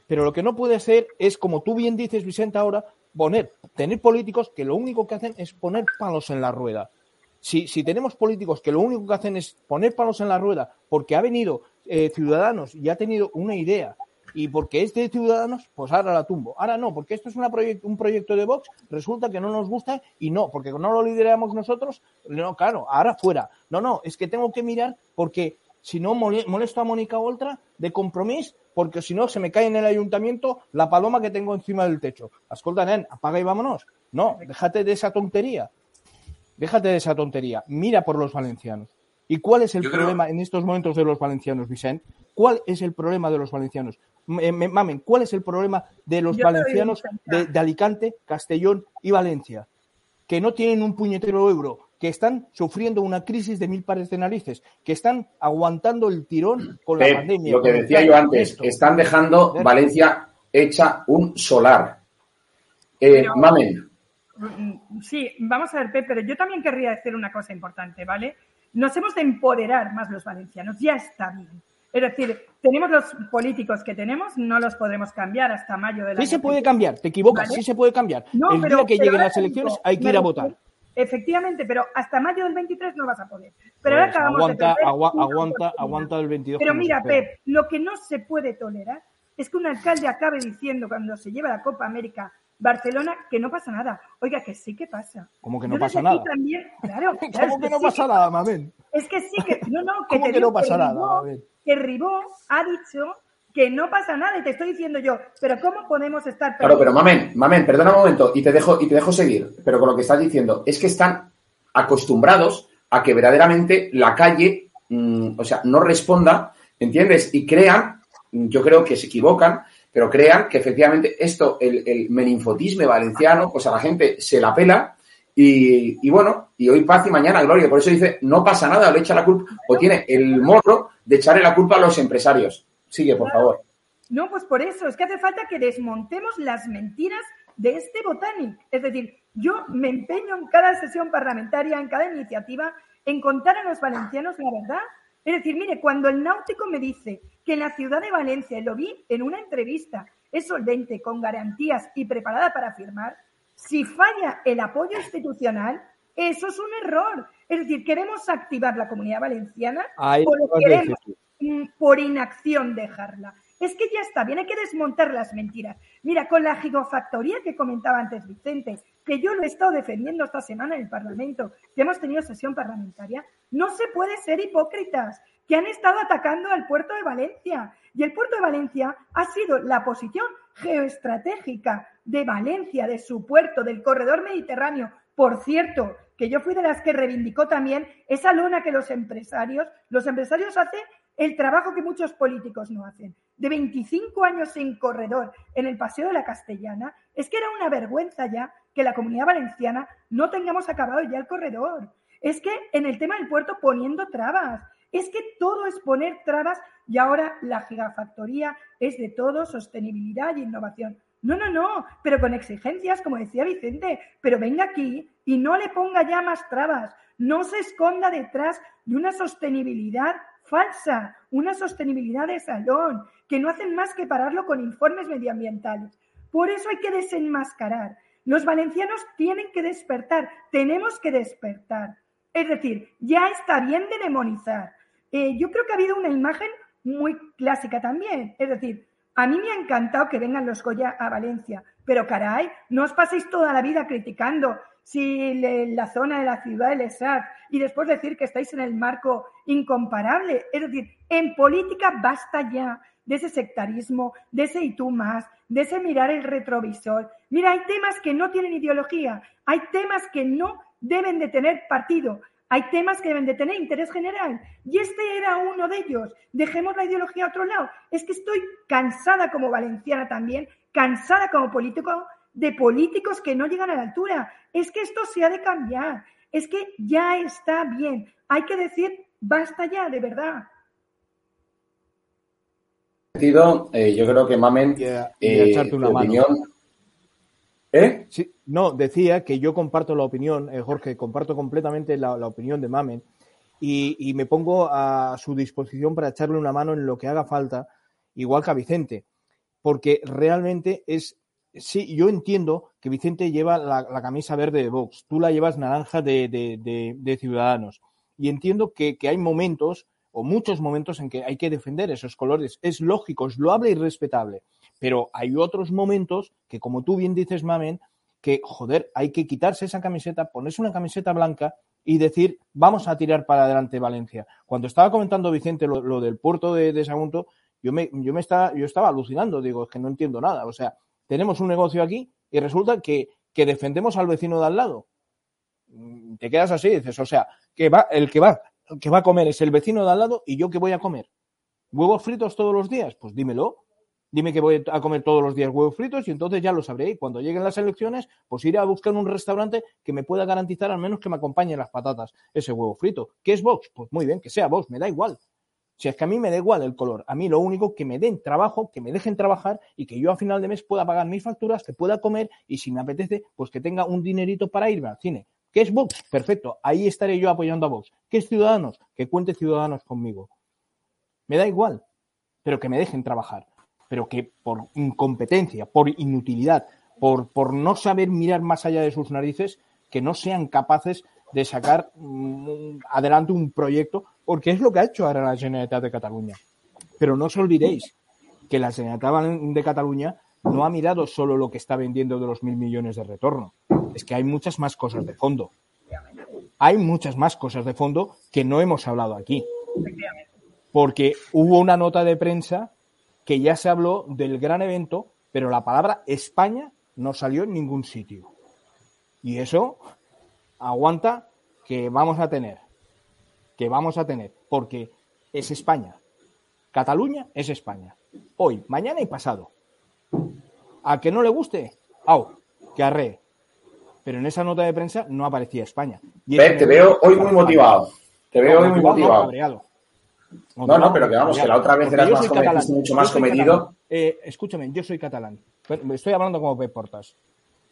Pero lo que no puede ser es, como tú bien dices, Vicente, ahora, poner, tener políticos que lo único que hacen es poner palos en la rueda. Si, si tenemos políticos que lo único que hacen es poner palos en la rueda porque ha venido eh, Ciudadanos y ha tenido una idea y porque es de Ciudadanos, pues ahora la tumbo. Ahora no, porque esto es un proyecto de Vox, resulta que no nos gusta y no, porque no lo lideramos nosotros, no, claro, ahora fuera. No, no, es que tengo que mirar porque si no molesto a Mónica Oltra de compromiso, porque si no se me cae en el ayuntamiento la paloma que tengo encima del techo. Escolta, nen, apaga y vámonos. No, déjate de esa tontería. Déjate de esa tontería. Mira por los valencianos. ¿Y cuál es el problema en estos momentos de los valencianos, Vicente? ¿Cuál es el problema de los valencianos? mamen, ¿cuál es el problema de los valencianos de, Alicante, Castellón y Valencia? Que no tienen un puñetero euro, que están sufriendo una crisis de mil pares de narices, que están aguantando el tirón con la pandemia.
Lo que decía yo antes, están dejando Valencia hecha un solar. Eh, mamen.
Mm, sí, vamos a ver, Pep, pero yo también querría decir una cosa importante, ¿vale? Nos hemos de empoderar más los valencianos, ya está bien. Es decir, tenemos los políticos que tenemos, no los podremos cambiar hasta mayo del
Sí se puede cambiar, te equivocas, sí se puede cambiar. No, el día que lleguen las elecciones hay que ir a votar.
Efectivamente, pero hasta mayo del 23 no vas a poder. Pero ahora pues acabamos
aguanta, de aguanta, aguanta el 22.
Pero mira, Pep, lo que no se puede tolerar es que un alcalde acabe diciendo cuando se lleva la Copa América Barcelona que no pasa nada. Oiga, que sí que pasa.
¿Cómo que no pasa nada?
También, claro,
¿Cómo que no pasa nada, Mamén?
Es que sí que, no, no, que,
¿Cómo que no pasa nada,
que Ribó ha dicho que no pasa nada y te estoy diciendo yo, pero ¿cómo podemos estar...
Claro, pero mamen, mamen, perdona un momento y te dejo y te dejo seguir, pero con lo que estás diciendo es que están acostumbrados a que verdaderamente la calle, mm, o sea, no responda, ¿entiendes? Y crean, yo creo que se equivocan, pero crean que efectivamente esto, el, el meninfotisme valenciano, pues a la gente se la pela y, bueno, y hoy paz y mañana gloria. Por eso dice, no pasa nada, le echa la culpa, o tiene el morro de echarle la culpa a los empresarios. Sigue, por favor.
No, pues por eso, es que hace falta que desmontemos las mentiras de este Botanic. Es decir, yo me empeño en cada sesión parlamentaria, en cada iniciativa, en contar a los valencianos la verdad. Es decir, mire, cuando el náutico me dice que en la ciudad de Valencia, lo vi en una entrevista, es solvente, con garantías y preparada para firmar, si falla el apoyo institucional, eso es un error. Es decir, queremos activar la comunidad valenciana o lo queremos mm, por inacción dejarla. Es que ya está bien, hay que desmontar las mentiras. Mira, con la gigafactoría que comentaba antes Vicente, que yo lo he estado defendiendo esta semana en el Parlamento, que hemos tenido sesión parlamentaria, no se puede ser hipócritas, que han estado atacando al puerto de Valencia. Y el puerto de Valencia ha sido la posición geoestratégica de Valencia, de su puerto, del corredor mediterráneo. Por cierto, que yo fui de las que reivindicó también esa lona que los empresarios, los empresarios hacen el trabajo que muchos políticos no hacen. De 25 años en corredor en el Paseo de la Castellana, es que era una vergüenza ya que la comunidad valenciana no tengamos acabado ya el corredor. Es que en el tema del puerto poniendo trabas, es que todo es poner trabas y ahora la gigafactoría es de todo, sostenibilidad y innovación. No, no, no, pero con exigencias, como decía Vicente, pero venga aquí y no le ponga ya más trabas, no se esconda detrás de una sostenibilidad falsa, una sostenibilidad de salón, que no hacen más que pararlo con informes medioambientales. Por eso hay que desenmascarar. Los valencianos tienen que despertar, tenemos que despertar. Es decir, ya está bien de demonizar. Eh, yo creo que ha habido una imagen muy clásica también. Es decir, a mí me ha encantado que vengan los Goya a Valencia, pero caray, no os paséis toda la vida criticando si la zona de la ciudad del ESAC y después decir que estáis en el marco incomparable. Es decir, en política basta ya de ese sectarismo, de ese y tú más, de ese mirar el retrovisor. Mira, hay temas que no tienen ideología, hay temas que no deben de tener partido, hay temas que deben de tener interés general. Y este era uno de ellos. Dejemos la ideología a otro lado. Es que estoy cansada como valenciana también, cansada como político de políticos que no llegan a la altura. Es que esto se ha de cambiar. Es que ya está bien. Hay que decir, basta ya, de verdad.
Eh, yo creo que Mamen, eh, opinión,
¿Eh? Sí, no, decía que yo comparto la opinión, eh, Jorge, comparto completamente la, opinión de Mamen y, me pongo a su disposición para echarle una mano en lo que haga falta, igual que a Vicente, porque realmente es, sí, yo entiendo que Vicente lleva la, camisa verde de Vox, tú la llevas naranja de, Ciudadanos y entiendo que, hay momentos o muchos momentos en que hay que defender esos colores. Es lógico, es loable y respetable. Pero hay otros momentos que, como tú bien dices, Mamen, que, joder, hay que quitarse esa camiseta, ponerse una camiseta blanca y decir, vamos a tirar para adelante Valencia. Cuando estaba comentando Vicente lo, del puerto de, de Sagunto, yo me, yo me estaba, yo estaba alucinando, digo, es que no entiendo nada. O sea, tenemos un negocio aquí y resulta que, que defendemos al vecino de al lado. Mm, te quedas así, dices, o sea, que va, el que va, que va a comer es el vecino de al lado y yo que voy a comer. ¿Huevos fritos todos los días? Pues dímelo. Dime que voy a comer todos los días huevos fritos y entonces ya lo sabré. Y cuando lleguen las elecciones, pues iré a buscar un restaurante que me pueda garantizar al menos que me acompañe las patatas ese huevo frito. ¿Qué es Vox? Pues muy bien, que sea Vox, me da igual. Si es que a mí me da igual el color, a mí lo único que me den trabajo, que me dejen trabajar y que yo a final de mes pueda pagar mis facturas, que pueda comer y si me apetece, pues que tenga un dinerito para irme al cine. ¿Qué es Vox? Perfecto, ahí estaré yo apoyando a Vox. ¿Qué es Ciudadanos? Que cuente Ciudadanos conmigo. Me da igual, pero que me dejen trabajar pero que por incompetencia, por inutilidad, por, por no saber mirar más allá de sus narices, que no sean capaces de sacar mm, adelante un proyecto, porque es lo que ha hecho ahora la Generalitat de Cataluña. Pero no os olvidéis que la Generalitat de Cataluña no ha mirado solo lo que está vendiendo de los mil millones de retorno. Es que hay muchas más cosas de fondo. Hay muchas más cosas de fondo que no hemos hablado aquí. Porque hubo una nota de prensa que ya se habló del gran evento, pero la palabra España no salió en ningún sitio. Y eso aguanta que vamos a tener, que vamos a tener, porque es España. Cataluña es España. Hoy, mañana y pasado. A que no le guste, au, que arree. Pero en esa nota de prensa no aparecía España.
te veo hoy muy motivado. Te veo hoy muy motivado. No, no, pero que vamos, que la otra vez eras más comedido, mucho más comedido.
Eh, escúchame, yo soy catalán. Estoy hablando como Pep Portas.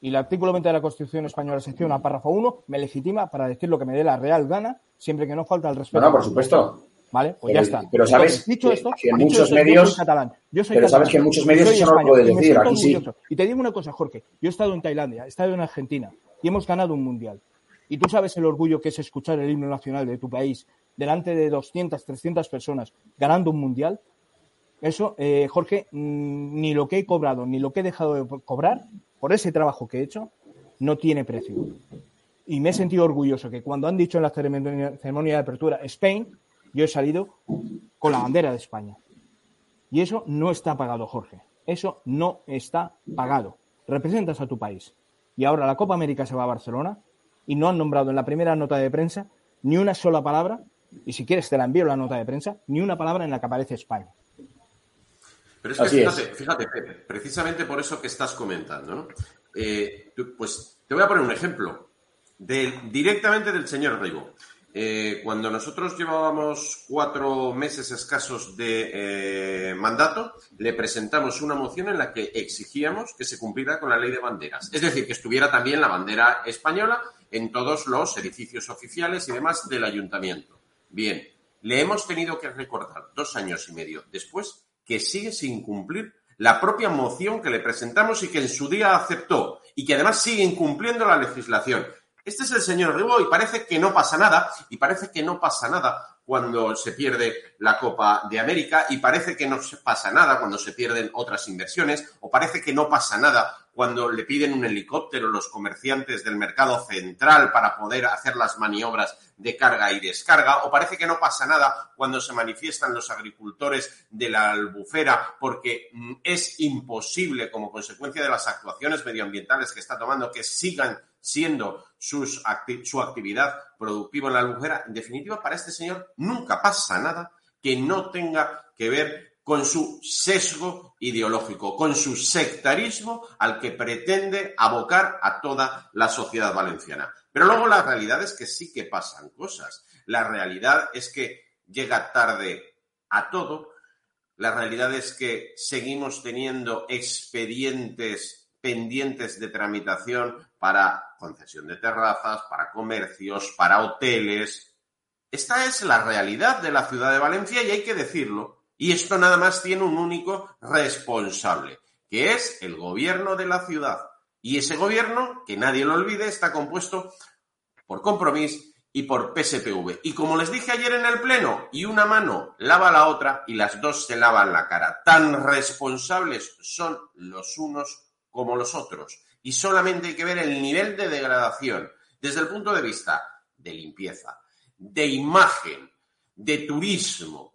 Y el artículo 20 de la Constitución Española, sección a párrafo 1, me legitima para decir lo que me dé la real gana, siempre que no falta el respeto.
No, no, por supuesto.
Vale, pues ya está.
Pero sabes dicho esto, que en muchos medios. Yo soy catalán. Yo soy pero sabes que en muchos medios eso no lo puedes decir. Aquí sí.
Y te digo una cosa, Jorge. Yo he estado en Tailandia, he estado en Argentina y hemos ganado un mundial. Y tú sabes el orgullo que es escuchar el himno nacional de tu país delante de 200, 300 personas ganando un mundial, eso, eh, Jorge, mm, ni lo que he cobrado ni lo que he dejado de cobrar por ese trabajo que he hecho no tiene precio. Y me he sentido orgulloso que cuando han dicho en la ceremonia, de apertura Spain, yo he salido con la bandera de España. Y eso no está pagado, Jorge. Eso no está pagado. Representas a tu país. Y ahora la Copa América se va a Barcelona y no han nombrado en la primera nota de prensa ni una sola palabra y si quieres te la envío la nota de prensa, ni una palabra en la que aparece España.
Pero es que fíjate, fíjate, Pepe, precisamente por eso que estás comentando, ¿no? Eh, pues te voy a poner un ejemplo directamente del señor Rigo. eh, cuando nosotros llevábamos cuatro meses escasos de eh, mandato, le presentamos una moción en la que exigíamos que se cumpliera con la ley de banderas. Es decir, que estuviera también la bandera española en todos los edificios oficiales y demás del ayuntamiento. Bien, le hemos tenido que recordar dos años y medio después que sigue sin cumplir la propia moción que le presentamos y que en su día aceptó y que además sigue incumpliendo la legislación. Este es el señor Ribó y parece que no pasa nada, y parece que no pasa nada cuando se pierde la Copa de América, y parece que no pasa nada cuando se pierden otras inversiones, o parece que no pasa nada cuando le piden un helicóptero los comerciantes del mercado central para poder hacer las maniobras de carga y descarga, o parece que no pasa nada cuando se manifiestan los agricultores de la albufera porque mm, es imposible, como consecuencia de las actuaciones medioambientales que está tomando, que sigan siendo su actividad productiva en la albufera. En definitiva, para este señor nunca pasa nada que no tenga que ver con su sesgo ideológico, con su sectarismo al que pretende abocar a toda la sociedad valenciana. Pero luego la realidad es que sí que pasan cosas. La realidad es que llega tarde a todo. La realidad es que seguimos teniendo expedientes pendientes de tramitación para concesión de terrazas, para comercios, para hoteles. Esta es la realidad de la ciudad de Valencia y hay que decirlo. Y esto nada más tiene un único responsable, que es el gobierno de la ciudad. Y ese gobierno, que nadie lo olvide, está compuesto por Compromís y por PSPV. Y como les dije ayer en el Pleno, y una mano lava la otra y las dos se lavan la cara. Tan responsables son los unos como los otros. Y solamente hay que ver el nivel de degradación desde el punto de vista de limpieza, de imagen, de turismo,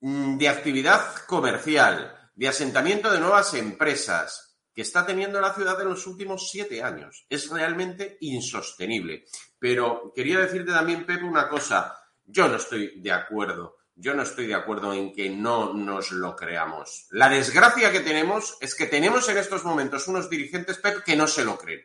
Mm, de actividad comercial, de asentamiento de nuevas empresas que está teniendo la ciudad en los últimos siete años. Es realmente insostenible. Pero quería decirte también, Pepe, una cosa. Yo no estoy de acuerdo. Yo no estoy de acuerdo en que no nos lo creamos. La desgracia que tenemos es que tenemos en estos momentos unos dirigentes, Pep, que no se lo creen.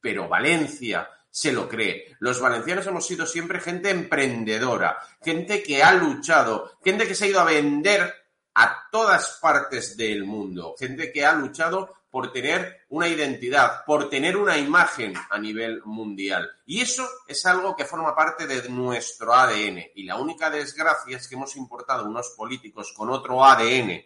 Pero Valencia, se lo cree. Los valencianos hemos sido siempre gente emprendedora, gente que ha luchado, gente que se ha ido a vender a todas partes del mundo, gente que ha luchado por tener una identidad, por tener una imagen a nivel mundial. Y eso es algo que forma parte de nuestro ADN. Y la única desgracia es que hemos importado unos políticos con otro ADN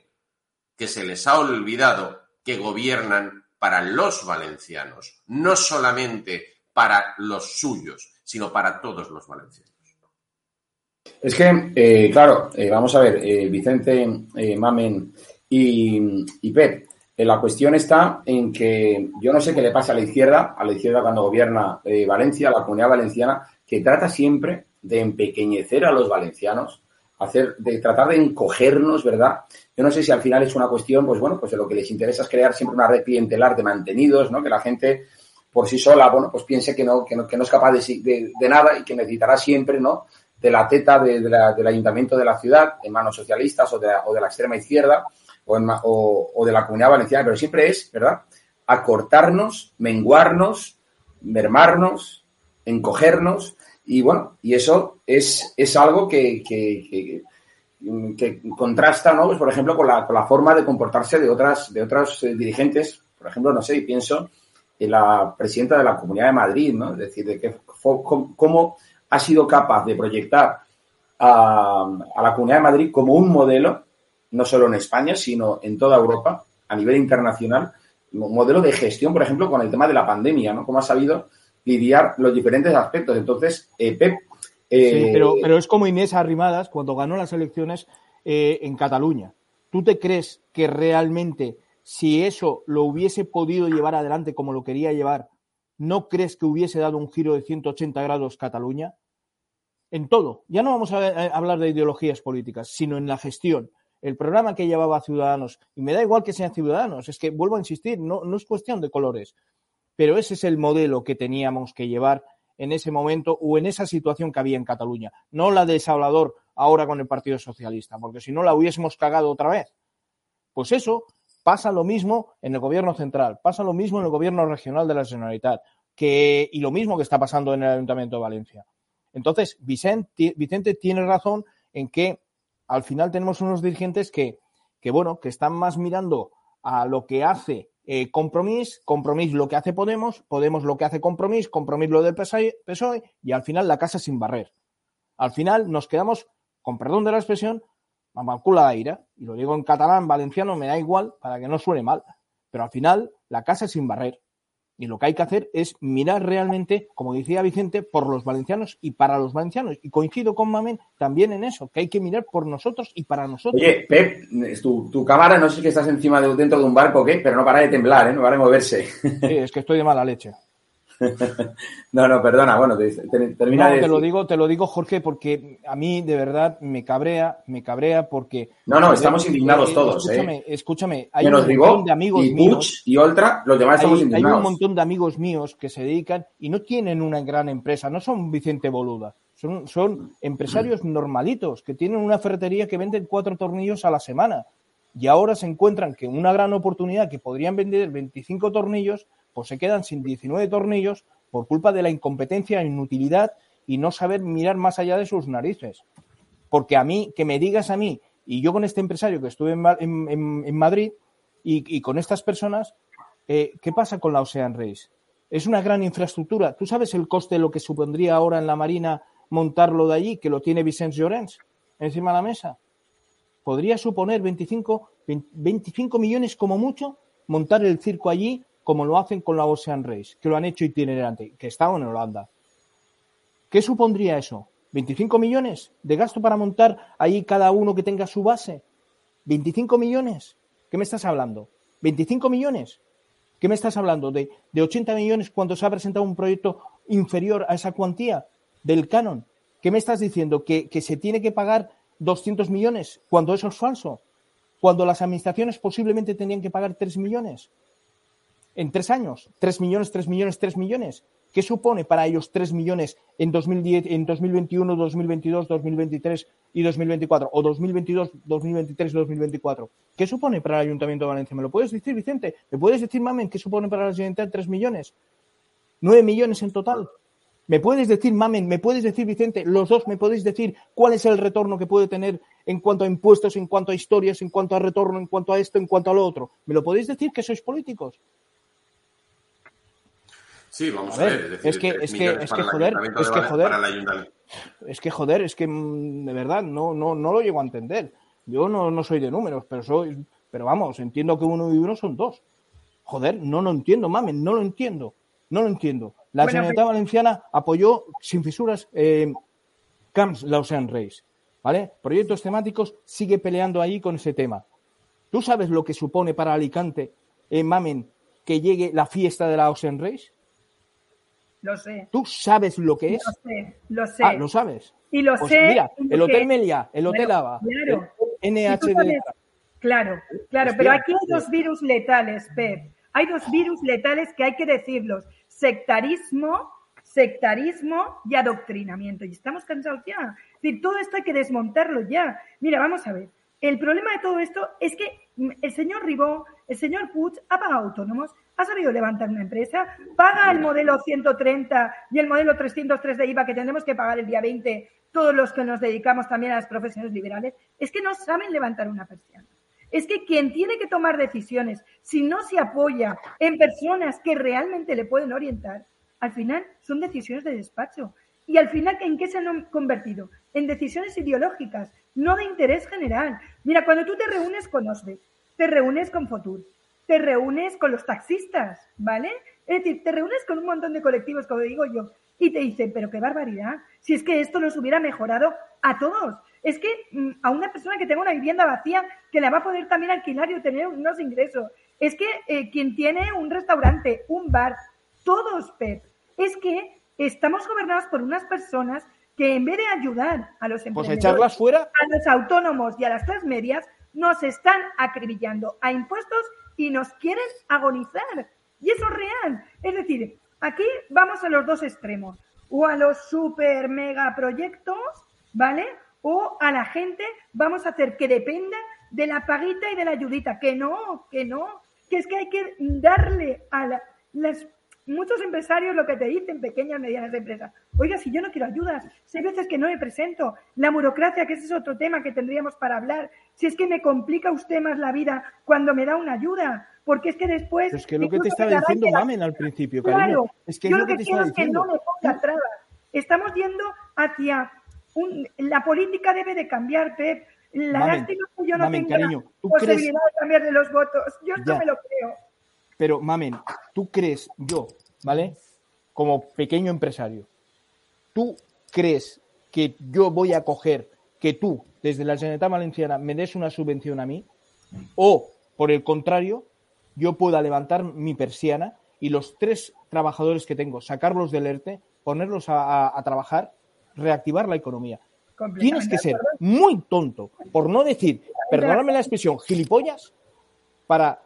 que se les ha olvidado que gobiernan para los valencianos, no solamente para los suyos, sino para todos los valencianos.
Es que, eh, claro, eh, vamos a ver, eh, Vicente, Mamen y, y Pep, la cuestión está en que yo no sé qué le pasa a la izquierda, a la izquierda cuando gobierna Valencia, la comunidad valenciana, que trata siempre de empequeñecer a los valencianos, hacer, de tratar de encogernos, ¿verdad? Yo no sé si al final es una cuestión, pues bueno, pues de lo que les interesa es crear siempre una red clientelar de mantenidos, ¿no? Que la gente por sí sola, bueno, pues piense que no, que no, que no es capaz de, de, nada y que necesitará siempre, ¿no? De la teta de, del ayuntamiento de la ciudad, en manos socialistas o de, o de la extrema izquierda o, en, o, de la comunidad valenciana, pero siempre es, ¿verdad? Acortarnos, menguarnos, mermarnos, encogernos y bueno, y eso es, es algo que, que, que, contrasta, ¿no? Pues por ejemplo, con la, con la, forma de comportarse de otras, de otros eh, dirigentes, por ejemplo, no sé, pienso la presidenta de la Comunidad de Madrid, ¿no? Es decir, de que cómo ha sido capaz de proyectar a, la Comunidad de Madrid como un modelo, no solo en España, sino en toda Europa, a nivel internacional, un modelo de gestión, por ejemplo, con el tema de la pandemia, ¿no? Cómo ha sabido lidiar los diferentes aspectos. Entonces, eh, Pep...
Eh, sí, pero, pero es como Inés Arrimadas cuando ganó las elecciones eh, en Cataluña. ¿Tú te crees que realmente si eso lo hubiese podido llevar adelante como lo quería llevar, ¿no crees que hubiese dado un giro de 180 grados Cataluña? En todo. Ya no vamos a hablar de ideologías políticas, sino en la gestión. El programa que llevaba Ciudadanos, y me da igual que sean Ciudadanos, es que vuelvo a insistir, no, no es cuestión de colores, pero ese es el modelo que teníamos que llevar en ese momento o en esa situación que había en Cataluña, no la de Salvador ahora con el Partido Socialista, porque si no la hubiésemos cagado otra vez. Pues eso, Pasa lo mismo en el gobierno central, pasa lo mismo en el gobierno regional de la Generalitat, que, y lo mismo que está pasando en el Ayuntamiento de Valencia. Entonces, Vicente, Vicente tiene razón en que al final tenemos unos dirigentes que, que, bueno, que están más mirando a lo que hace eh, Compromís, Compromís lo que hace Podemos, Podemos lo que hace Compromís, Compromís lo del PSOE, y al final la casa sin barrer. Al final nos quedamos, con perdón de la expresión, mamacula de ira, y lo digo en catalán, valenciano, me da igual para que no suene mal, pero al final la casa sin barrer. Y lo que hay que hacer es mirar realmente, como decía Vicente, por los valencianos y para los valencianos. Y coincido con Mamen también en eso, que hay que mirar por nosotros y para nosotros.
Oye, Pep, tu, tu cámara, no sé si estás encima de, dentro de un barco o qué, pero no para de temblar, ¿eh? no para de moverse.
Sí, es que estoy de mala leche.
No, no, perdona, bueno, termina
no, te lo digo, te lo digo, Jorge, porque a mí de verdad me cabrea, me cabrea porque.
No, no, estamos indignados eh, todos,
escúchame,
¿eh?
Escúchame, hay un montón de amigos
y
míos.
y Ultra, los demás estamos
hay,
indignados.
Hay un montón de amigos míos que se dedican y no tienen una gran empresa, no son Vicente Boluda. Son, son empresarios normalitos que tienen una ferretería que venden cuatro tornillos a la semana y ahora se encuentran que una gran oportunidad que podrían vender 25 tornillos pues se quedan sin 19 tornillos por culpa de la incompetencia, inutilidad y no saber mirar más allá de sus narices. Porque a mí, que me digas a mí, y yo con este empresario que estuve en, Madrid y, con estas personas, eh, ¿qué pasa con la Ocean Race? Es una gran infraestructura. ¿Tú sabes el coste de lo que supondría ahora en la Marina montarlo de allí, que lo tiene Vicente Llorens encima de la mesa? Podría suponer 25, 25 millones como mucho montar el circo allí como lo hacen con la Ocean Race, que lo han hecho itinerante, que está en Holanda. ¿Qué supondría eso? ¿25 millones de gasto para montar ahí cada uno que tenga su base? ¿25 millones? ¿Qué me estás hablando? ¿25 millones? ¿Qué me estás hablando? ¿De, de 80 millones cuando se ha presentado un proyecto inferior a esa cuantía del canon? ¿Qué me estás diciendo? ¿Que, que se tiene que pagar 200 millones cuando eso es falso? Cuando las administraciones posiblemente tenían que pagar 3 millones en tres años. Tres millones, tres millones, tres millones. ¿Qué supone para ellos tres millones en, 2010, en 2021, 2022, 2023 y 2024? O 2022, 2023 y 2024. ¿Qué supone para el Ayuntamiento de Valencia? ¿Me lo puedes decir, Vicente? ¿Me puedes decir, Mamen, qué supone para la Generalitat tres millones? ¿Nueve millones en total? ¿Me puedes decir, Mamen, me puedes decir, Vicente, los dos me podéis decir cuál es el retorno que puede tener en cuanto a impuestos, en cuanto a historias, en cuanto a retorno, en cuanto a esto, en cuanto a lo otro? ¿Me lo podéis decir que sois políticos?
Sí, vamos a, ver.
Es, que, es que, es que joder, es que joder, es que joder, es que de verdad no, no, no lo llego a entender. Yo no, no soy de números, pero soy, pero vamos, entiendo que uno y uno son dos. Joder, no lo entiendo, mamen, no lo entiendo, no lo entiendo. La Generalitat Valenciana apoyó sin fisuras eh, Camps la Ocean Race, ¿vale? Proyectos temáticos sigue peleando ahí con ese tema. ¿Tú sabes lo que supone para Alicante, eh, mamen, que llegue la fiesta de la Ocean Race?
Lo sé.
¿Tú sabes lo que es?
Lo sé, lo sé.
Ah, ¿lo sabes?
Y lo
pues
sé.
Mira, el Hotel Melia, el Hotel Ava,
claro.
el NHD.
Claro, claro, pero aquí hay dos virus letales, Pep. Hay dos virus letales que hay que decirlos. Sectarismo, sectarismo y adoctrinamiento. Y estamos cansados ya. Es decir, todo esto hay que desmontarlo ya. Mira, vamos a ver. El problema de todo esto es que el señor Ribó, el señor Puig ha pagado autónomos, ha sabido levantar una empresa, paga el modelo 130 y el modelo 303 de IVA que tendremos que pagar el día 20 todos los que nos dedicamos también a las profesiones liberales. Es que no saben levantar una persiana. Es que quien tiene que tomar decisiones, si no se apoya en personas que realmente le pueden orientar, al final son decisiones de despacho. Y al final, ¿en qué se han convertido? En decisiones ideológicas, no de interés general. Mira, cuando tú te reúnes con OSDE, te reúnes con Fotur, te reúnes con los taxistas, ¿vale? Es decir, te reúnes con un montón de colectivos, como digo yo, y te dicen, pero qué barbaridad, si es que esto nos hubiera mejorado a todos. Es que mm, a una persona que tenga una vivienda vacía, que la va a poder también alquilar y obtener unos ingresos. Es que eh, quien tiene un restaurante, un bar, todos, Pep, es que estamos gobernados por unas personas que en vez de ayudar a los
pues emprendedores,
fuera. a los autónomos y a las clases medias, nos están acribillando a impuestos y nos quieren agonizar. Y eso es real. Es decir, aquí vamos a los dos extremos. O a los super mega proyectos, ¿vale? O a la gente vamos a hacer que dependa de la paguita y de la ayudita. Que no, que no. Que es que hay que darle a las muchos empresarios lo que te dicen, pequeñas, medianas empresas, oiga, si yo no quiero ayudas, si hay veces que no me presento, la burocracia, que ese es otro tema que tendríamos para hablar, si es que me complica usted más la vida cuando me da una ayuda, porque es que después...
es que lo que te estaba diciendo Mamen al principio,
claro, es que yo lo que, quiero es que no me ponga trabas. Estamos yendo hacia... Un, la política debe de cambiar, Pep. La lástima que yo no tenga la posibilidad de cambiar de los votos. Yo esto me lo creo.
Pero, mamen, ¿tú crees, yo, ¿vale? Como pequeño empresario, ¿tú crees que yo voy a coger que tú, desde la Generalitat Valenciana, me des una subvención a mí? O, por el contrario, yo pueda levantar mi persiana y los tres trabajadores que tengo, sacarlos del ERTE, ponerlos a, trabajar, reactivar la economía. Tienes que ser muy tonto, por no decir, perdóname la expresión, gilipollas, para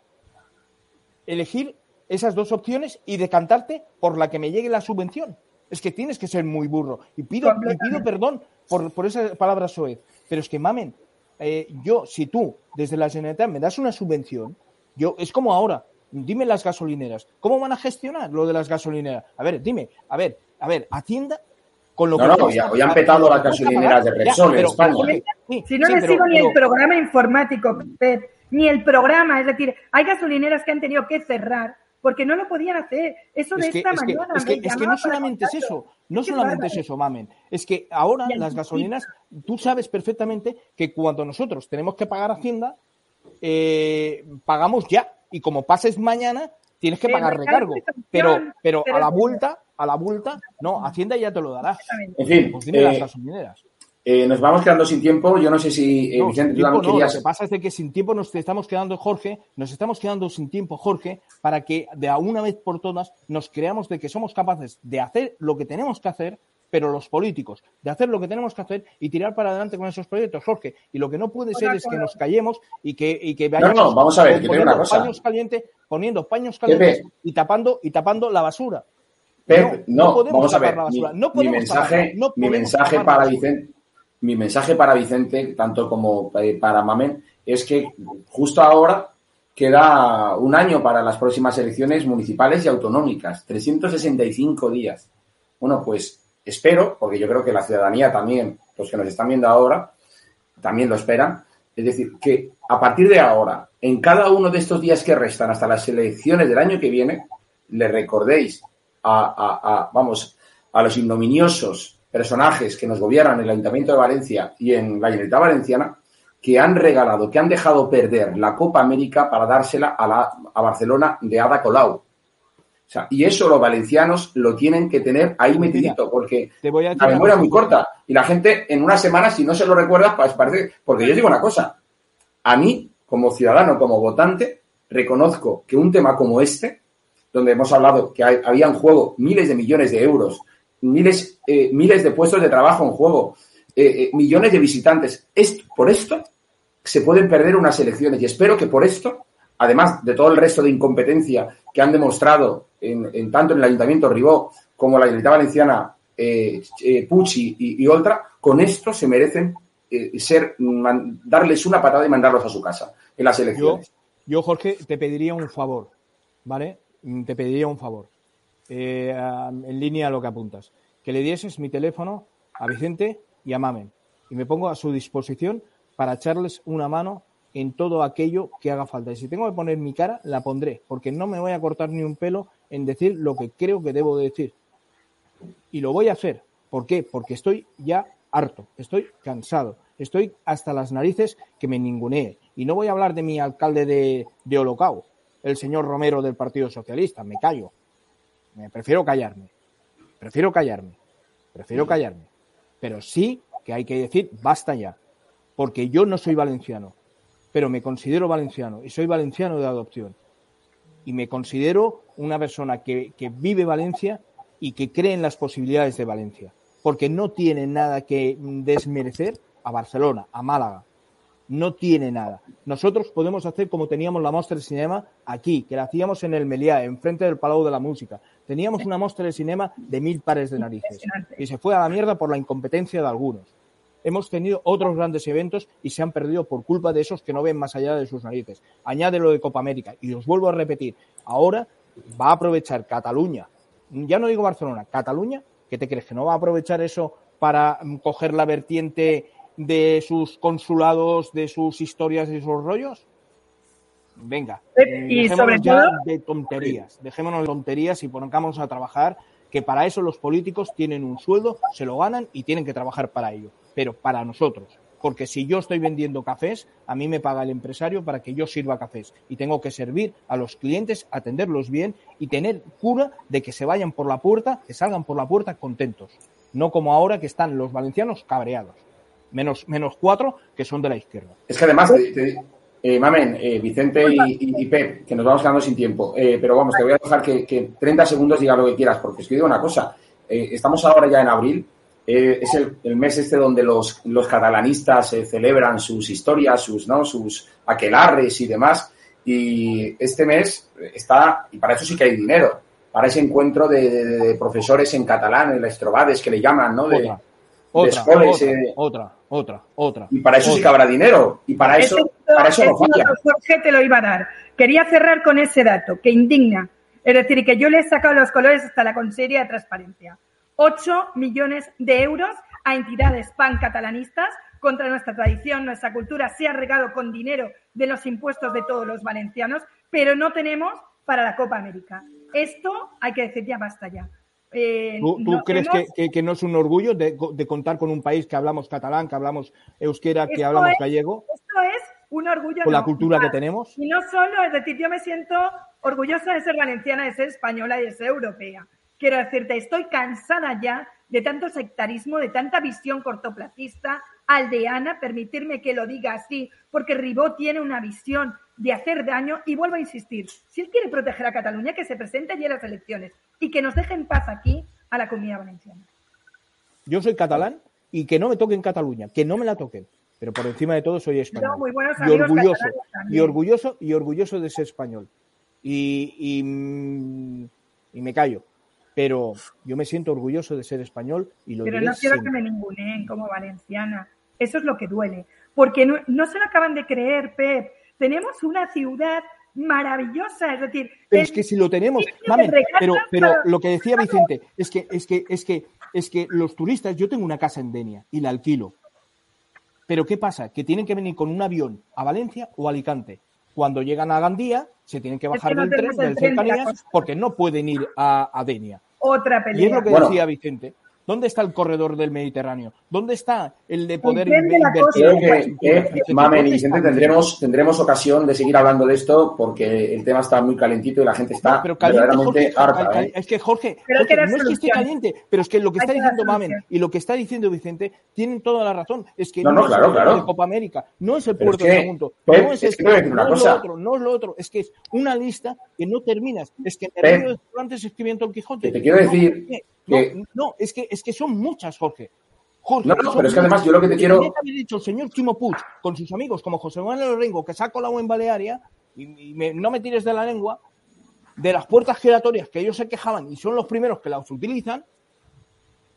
elegir esas dos opciones y decantarte por la que me llegue la subvención. Es que tienes que ser muy burro. Y pido, pido perdón por, por esa palabra soez. Pero es que, mamen, eh, yo, si tú desde la Generalitat me das una subvención, yo, es como ahora, dime las gasolineras, ¿cómo van a gestionar lo de las gasolineras? A ver, dime, a ver, a ver, Hacienda con lo
no, que... No, ya, hoy han petado las gasolineras de Repsol en España.
si no le sigo ni el programa informático, ni el programa. Es decir, hay gasolineras que han tenido que cerrar porque no lo podían hacer. Eso de esta mañana.
es, que, no solamente es eso, no solamente es eso, mamen. Es que ahora las gasolineras, tú sabes perfectamente que cuando nosotros tenemos que pagar Hacienda, eh, pagamos ya. Y como pases mañana, tienes que pagar recargo. Pero, pero a la vuelta, a la vuelta, no, Hacienda ya te lo dará.
En fin, pues las eh, gasolineras. Eh, nos vamos quedando sin tiempo. Yo no sé si
eh, Vicente, Lo que pasa es que sin tiempo nos estamos quedando, Jorge, nos estamos quedando sin tiempo, Jorge, para que de a una vez por todas nos creamos de que somos capaces de hacer lo que tenemos que hacer, pero los políticos, de hacer lo que tenemos que hacer y tirar para adelante con esos proyectos, Jorge. Y lo que no puede ser es que nos callemos y que, y que
vayamos no, no, vamos a ver, que
paños calientes, poniendo paños calientes y tapando, y tapando la basura.
no, vamos a ver. Mi, mensaje, mi mensaje para Vicente mi mensaje para Vicente, tanto como para Mamen, es que justo ahora queda un año para las próximas elecciones municipales y autonómicas, 365 días. Bueno, pues espero, porque yo creo que la ciudadanía también, los que nos están viendo ahora, también lo esperan, es decir, que a partir de ahora, en cada uno de estos días que restan hasta las elecciones del año que viene, le recordéis a, vamos, a los ignominiosos personajes que nos gobiernan en el Ayuntamiento de Valencia y en la Generalitat Valenciana que han regalado, que han dejado perder la Copa América para dársela a, la, a Barcelona de Ada Colau. O sea, y eso los valencianos lo tienen que tener ahí metidito, porque la memoria es muy corta. Y la gente en una semana, si no se lo recuerda, pues parece. Porque yo digo una cosa. A mí, como ciudadano, como votante, reconozco que un tema como este, donde hemos hablado que había en juego miles de millones de euros miles, eh, miles de puestos de trabajo en juego, eh, eh, millones de visitantes. Esto, por esto se pueden perder unas elecciones y espero que por esto, además de todo el resto de incompetencia que han demostrado en, tanto en el Ayuntamiento Ribó como la Generalitat Valenciana, Pucci y, y, Oltra, con esto se merecen ser darles una patada y mandarlos a su casa en las elecciones.
yo, Jorge, te pediría un favor, ¿vale? Te pediría un favor eh, en línea a lo que apuntas. Que le dieses mi teléfono a Vicente y a Mamen y me pongo a su disposición para echarles una mano en todo aquello que haga falta. Y si tengo que poner mi cara, la pondré, porque no me voy a cortar ni un pelo en decir lo que creo que debo decir. Y lo voy a hacer. ¿Por qué? Porque estoy ya harto, estoy cansado, estoy hasta las narices que me ningunee. Y no voy a hablar de mi alcalde de, de el señor Romero del Partido Socialista, me callo. Me prefiero callarme. Prefiero callarme. Prefiero callarme. Pero sí que hay que decir, basta ya. Porque yo no soy valenciano, pero me considero valenciano y soy valenciano de adopción. Y me considero una persona que, que vive Valencia y que cree en las posibilidades de Valencia. Porque no tiene nada que desmerecer a Barcelona, a Málaga, no tiene nada. Nosotros podemos hacer como teníamos la muestra de cinema aquí, que la hacíamos en el Meliá, enfrente del Palau de la Música. Teníamos una muestra de cinema de mil pares de narices y se fue a la mierda por la incompetencia de algunos. Hemos tenido otros grandes eventos y se han perdido por culpa de esos que no ven más allá de sus narices. Añade lo de Copa América y os vuelvo a repetir, ahora va a aprovechar Cataluña, ya no digo Barcelona, Cataluña, ¿qué te crees? ¿Que no va a aprovechar eso para mm, coger la vertiente de sus consulados, de sus historias y sus rollos? Venga,
eh, y sobre
ya de tonterías, dejémonos de tonterías y pongamos a trabajar, que para eso los políticos tienen un sueldo, se lo ganan y tienen que trabajar para ello, pero para nosotros, porque si yo estoy vendiendo cafés, a mí me paga el empresario para que yo sirva cafés y tengo que servir a los clientes, atenderlos bien y tener cura de que se vayan por la puerta, que salgan por la puerta contentos, no como ahora que están los valencianos cabreados, menos, menos cuatro que son de la izquierda.
Es que además, eh, Mamen, eh, Vicente y, Pep, que nos vamos quedando sin tiempo, eh, pero vamos, te voy a dejar que, que 30 segundos diga lo que quieras, porque es que digo una cosa, estamos ahora ya en abril, eh, es el, mes este donde los, los catalanistas eh, celebran sus historias, sus, ¿no? sus aquelarres y demás. Y este mes está, y para eso sí que hay dinero, para ese encuentro de, profesores en catalán, en las estrobades que le llaman, ¿no? De,
otra, otra, eh. otra, otra, otra,
Y para eso sí que habrá dinero. Y para eso, para eso no falla.
Jorge te lo iba a dar. Quería cerrar con ese dato que indigna. Es decir, que yo le he sacado los colores hasta la Consejería de Transparencia. 8 millones de euros a entidades pancatalanistas contra nuestra tradición, nuestra cultura. Se ha regado con dinero de los impuestos de todos los valencianos, pero no tenemos para la Copa América. Esto hay que decir ya basta ya.
Eh, ¿Tú, crees que, no es un orgullo de, contar con un país que hablamos catalán, que hablamos euskera, que hablamos gallego?
Esto es un orgullo.
Con la cultura que tenemos.
Y no solo, es decir, yo me siento orgullosa de ser valenciana, de ser española y de ser europea. Quiero decirte, estoy cansada ya de tanto sectarismo, de tanta visión cortoplacista, aldeana, permitirme que lo diga así, porque Ribó tiene una visión de hacer daño y vuelvo a insistir, si él quiere proteger a Cataluña, que se presente allí en las elecciones y que nos deje en paz aquí a la comunidad valenciana.
Yo soy catalán y que no me toquen Cataluña, que no me la toquen, pero por encima de todo soy español. y orgulloso, y orgulloso y orgulloso de ser español. Y, y, mm, y me callo pero yo me siento orgulloso de ser español y lo
Pero no quiero que me ninguneen como valenciana. Eso es lo que duele. Porque no, se lo acaban de creer, Pep. Tenemos una ciudad maravillosa, es decir...
Pero es que si lo tenemos, pero, pero lo que decía Vicente, es que, es que, es que, es que los turistas, yo tengo una casa en Denia y la alquilo. Pero ¿qué pasa? Que tienen que venir con un avión a Valencia o a Alicante. Cuando llegan a Gandía, se tienen que bajar del tren, del cercanías, porque no pueden ir a, a Denia
otra pelea.
Y es lo que decía Vicente. ¿Dónde está el corredor del Mediterráneo? ¿Dónde está el de poder invertir?
Creo que, Mamen y Vicente tendremos, tendremos ocasión de seguir hablando de esto porque el tema está muy calentito y la gente está verdaderamente harta. ¿eh?
Es que Jorge, no es que esté caliente, pero es que lo que está diciendo Mamen y lo que está diciendo Vicente tienen toda la razón. Es que
no, es el puerto
de Copa América, no es el puerto del mundo, no es, es no es lo otro, no es lo otro. Es que es una lista que no terminas. Es que en el antes escribiendo el Quijote.
te quiero decir
no, es, que, es que son muchas, Jorge.
Jorge, no, no, pero es que además yo lo que te quiero.
ha dicho el señor Chimo Puig con sus amigos como José Manuel Rengo, que saco la en Balearia, y, no me tires de la lengua, de las puertas giratorias que ellos se quejaban y son los primeros que las utilizan,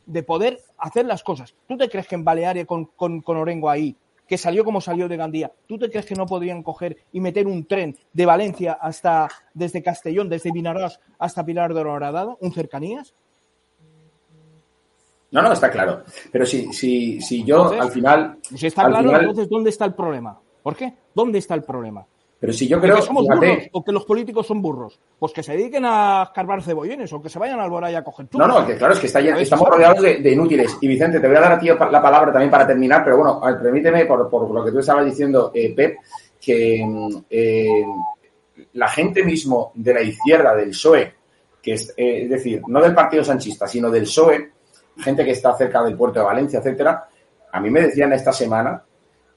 de poder hacer las cosas. ¿Tú te crees que en Balearia con, con, con Orengo ahí, que salió como salió de Gandía, ¿tú te crees que no podrían coger y meter un tren de Valencia hasta, desde Castellón, desde Vinarós hasta Pilar de Horadado, un cercanías?
No, no, está claro. Pero si, si, si yo al final.
Si está claro, entonces ¿dónde está el problema? ¿Por qué? ¿Dónde está el problema?
Pero si yo creo
que somos burros o que los políticos son burros, pues que se dediquen a escarbar cebollones o que se vayan al Boraya a coger
No, no, que claro, es que está estamos rodeados de, inútiles. Y Vicente, te voy a dar a ti la palabra también para terminar, pero bueno, permíteme, por, por lo que tú estabas diciendo, eh, Pep, que eh, la gente mismo de la izquierda, del PSOE, que es, eh, es decir, no del Partido Sanchista, sino del PSOE, gente que está cerca del puerto de Valencia, etcétera, a mí me decían esta semana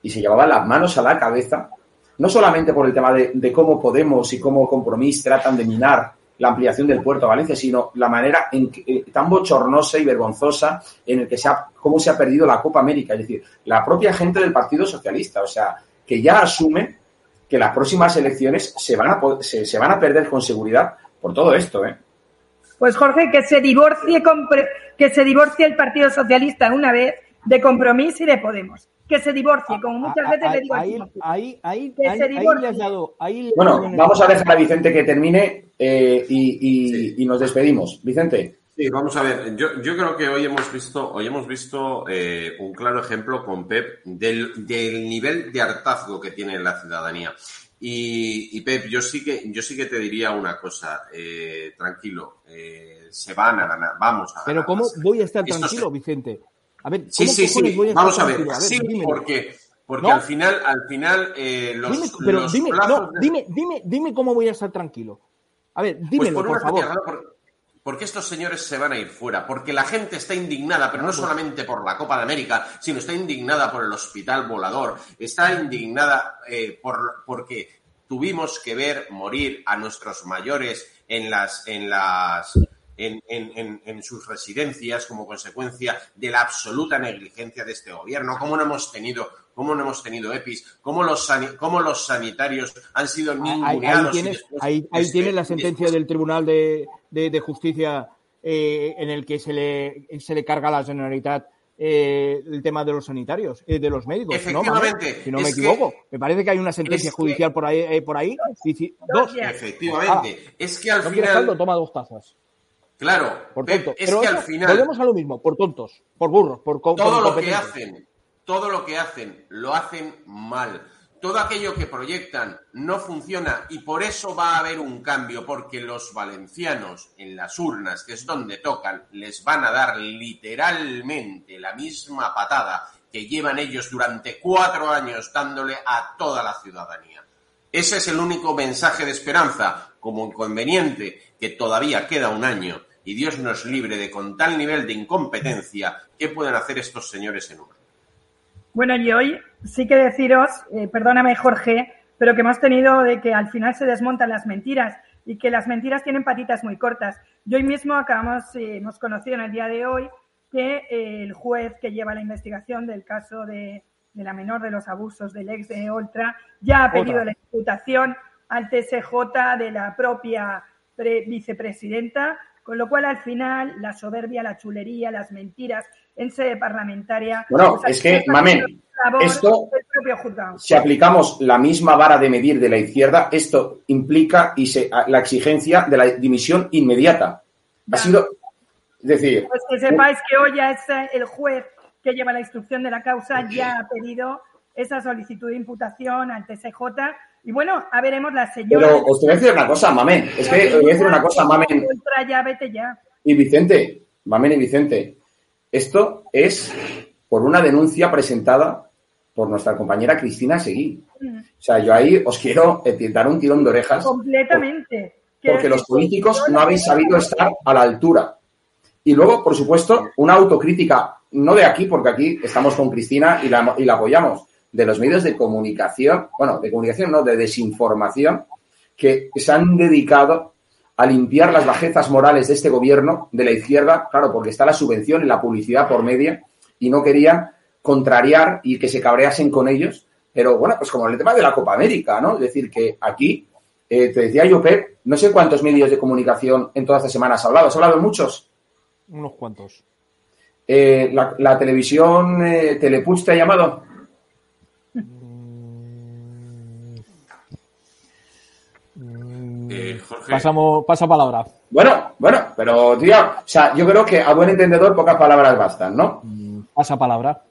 y se llevaban las manos a la cabeza, no solamente por el tema de, cómo Podemos y cómo Compromís tratan de minar la ampliación del puerto de Valencia, sino la manera en que, eh, tan bochornosa y vergonzosa en el que se ha, cómo se ha perdido la Copa América. Es decir, la propia gente del Partido Socialista, o sea, que ya asume que las próximas elecciones se van a, se, se van a perder con seguridad por todo esto, ¿eh?
Pues Jorge, que se divorcie, que se divorcie el Partido Socialista una vez de Compromís y de Podemos. que se divorcie, como muchas veces le digo.
Ahí, ahí, ahí, que se divorcie. has dado,
bueno, vamos a dejar a Vicente que termine eh, y, y, nos despedimos. Vicente.
Sí, vamos a ver. Yo, yo creo que hoy hemos visto, hoy hemos visto eh, un claro ejemplo con Pep del, del nivel de hartazgo que tiene la ciudadanía. Y, y, Pep, yo sí que, yo sí que te diría una cosa, eh, tranquilo, eh, se van a ganar, vamos a ganar.
Pero ¿cómo voy a estar tranquilo, Vicente?
A ver, sí, sí, sí, vamos a ver, sí, porque, porque al final, al final, eh, los,
dime, pero dime, no, dime, dime, dime cómo voy a estar tranquilo. A ver, pues dímelo, por, favor.
Porque estos señores se van a ir fuera, porque la gente está indignada, pero no solamente por la Copa de América, sino está indignada por el hospital volador, está indignada eh, por, porque tuvimos que ver morir a nuestros mayores en las, en las, en, en, en, sus residencias como consecuencia de la absoluta negligencia de este gobierno, cómo no hemos tenido, cómo no hemos tenido EPIs, cómo los, cómo los sanitarios han sido ninguneados.
Ahí, ahí, tienes, la sentencia del Tribunal de, de, Justicia eh, en el que se le, se le carga a la Generalitat eh, el tema de los sanitarios, eh, de los médicos.
Efectivamente.
Si no me equivoco. Me parece que hay una sentencia judicial por ahí. Eh, por ahí dos.
Efectivamente. Ah. es que al final.
toma dos tazas.
Claro.
Por tonto. Es que al final. Volvemos a lo mismo. Por tontos. Por burros. Por
Todo lo que hacen. Todo lo que hacen. Lo hacen mal todo aquello que proyectan no funciona y por eso va a haber un cambio, porque los valencianos en las urnas, que es donde tocan, les van a dar literalmente la misma patada que llevan ellos durante cuatro años dándole a toda la ciudadanía. Ese es el único mensaje de esperanza, como inconveniente, que todavía queda un año y Dios nos libre de con tal nivel de incompetencia, ¿qué pueden hacer estos señores en urna?
Bueno, y hoy sí que deciros, eh, perdóname Jorge, pero que hemos tenido de que al final se desmontan las mentiras y que las mentiras tienen patitas muy cortas. Y hoy mismo acabamos, eh, hemos conocido en el día de hoy que eh, el juez que lleva la investigación del caso de, de, la menor de los abusos del ex de Oltra ya ha pedido la imputación al TSJ de la propia vicepresidenta, con lo cual al final la soberbia, la chulería, las mentiras en sede parlamentaria.
Bueno, es que, mamen, esto, si aplicamos la misma vara de medir de la izquierda, esto implica y se, la exigencia de la dimisión inmediata. Ha sido, es decir...
Pues que sepáis que hoy ya es el juez que lleva la instrucción de la causa ya ha pedido esa solicitud de imputación al TSJ y bueno, a veremos la señora...
Pero os voy a decir una cosa, Mamen. Es que os voy a decir una cosa, Mamen.
Ya, vete ya.
Y Vicente, Mamen y Vicente, esto es por una denuncia presentada por nuestra compañera Cristina Seguí. Mm. O sea, yo ahí os quiero eh, dar un tirón de orejas.
Completamente.
Porque los políticos no habéis sabido estar a la altura. Y luego, por supuesto, una autocrítica, no de aquí, porque aquí estamos con Cristina y la, y la apoyamos, de los medios de comunicación, bueno, de comunicación no, de desinformación, que se han dedicado a limpiar las bajezas morales de este gobierno, de la izquierda, claro, porque está la subvención y la publicidad por media, y no querían contrariar y que se cabreasen con ellos. Pero bueno, pues como el tema de la Copa América, ¿no? Es decir, que aquí, eh, te decía yo, Pep, no sé cuántos medios de comunicación en toda esta semana has hablado. ¿Has hablado muchos?
Unos cuantos.
Eh, la, televisión eh, te ha llamado?
Eh, Pasamos, pasa palabra.
Bueno, bueno, pero tío, o sea, yo creo que a buen entendedor pocas palabras bastan, ¿no?
Mm, pasa palabra.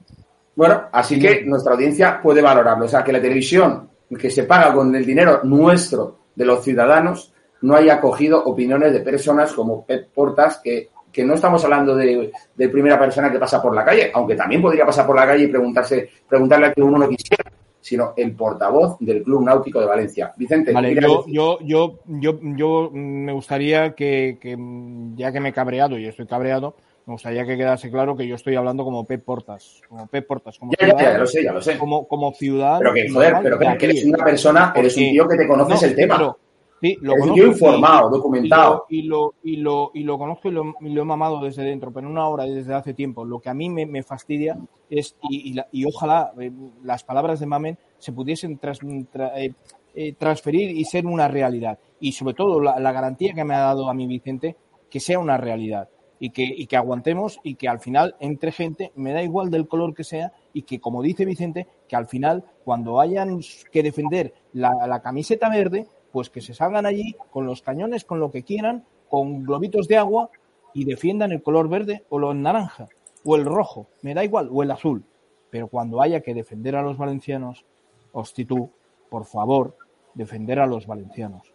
Bueno, así que nuestra audiencia puede valorarlo. O sea, que la televisión que se paga con el dinero nuestro de los ciudadanos no haya cogido opiniones de personas como Pep Portas, que, que no estamos hablando de, de, primera persona que pasa por la calle, aunque también podría pasar por la calle y preguntarse, preguntarle a que uno no quisiera sino el portavoz del Club Náutico de Valencia. Vicente,
vale, yo, yo, yo, yo, yo, me gustaría que, que, ya que me he cabreado y estoy cabreado, me gustaría que quedase claro que yo estoy hablando como Pep Portas, como Pep Portas, como
ya, ya, ya, lo sé, ya lo sé.
Como, como ciudadano.
Pero que, joder, pero que, eres una persona, eres un tío que te conoces el tema. Sí, lo conozco. informado, documentado.
Y lo, y lo, y lo, conozco y lo, he mamado desde dentro, pero en una hora desde hace tiempo. Lo que a mí me, fastidia es, y, y, ojalá eh, las palabras de Mamen se pudiesen eh, eh, transferir y ser una realidad. Y sobre todo la, garantía que me ha dado a mi Vicente, que sea una realidad. Y que, y que aguantemos y que al final entre gente, me da igual del color que sea, y que, como dice Vicente, que al final, cuando hayan que defender la, la camiseta verde, pues que se salgan allí con los cañones, con lo que quieran, con globitos de agua y defiendan el color verde o el naranja o el rojo, me da igual, o el azul. Pero cuando haya que defender a los valencianos, Hostitud, por favor, defender a los valencianos.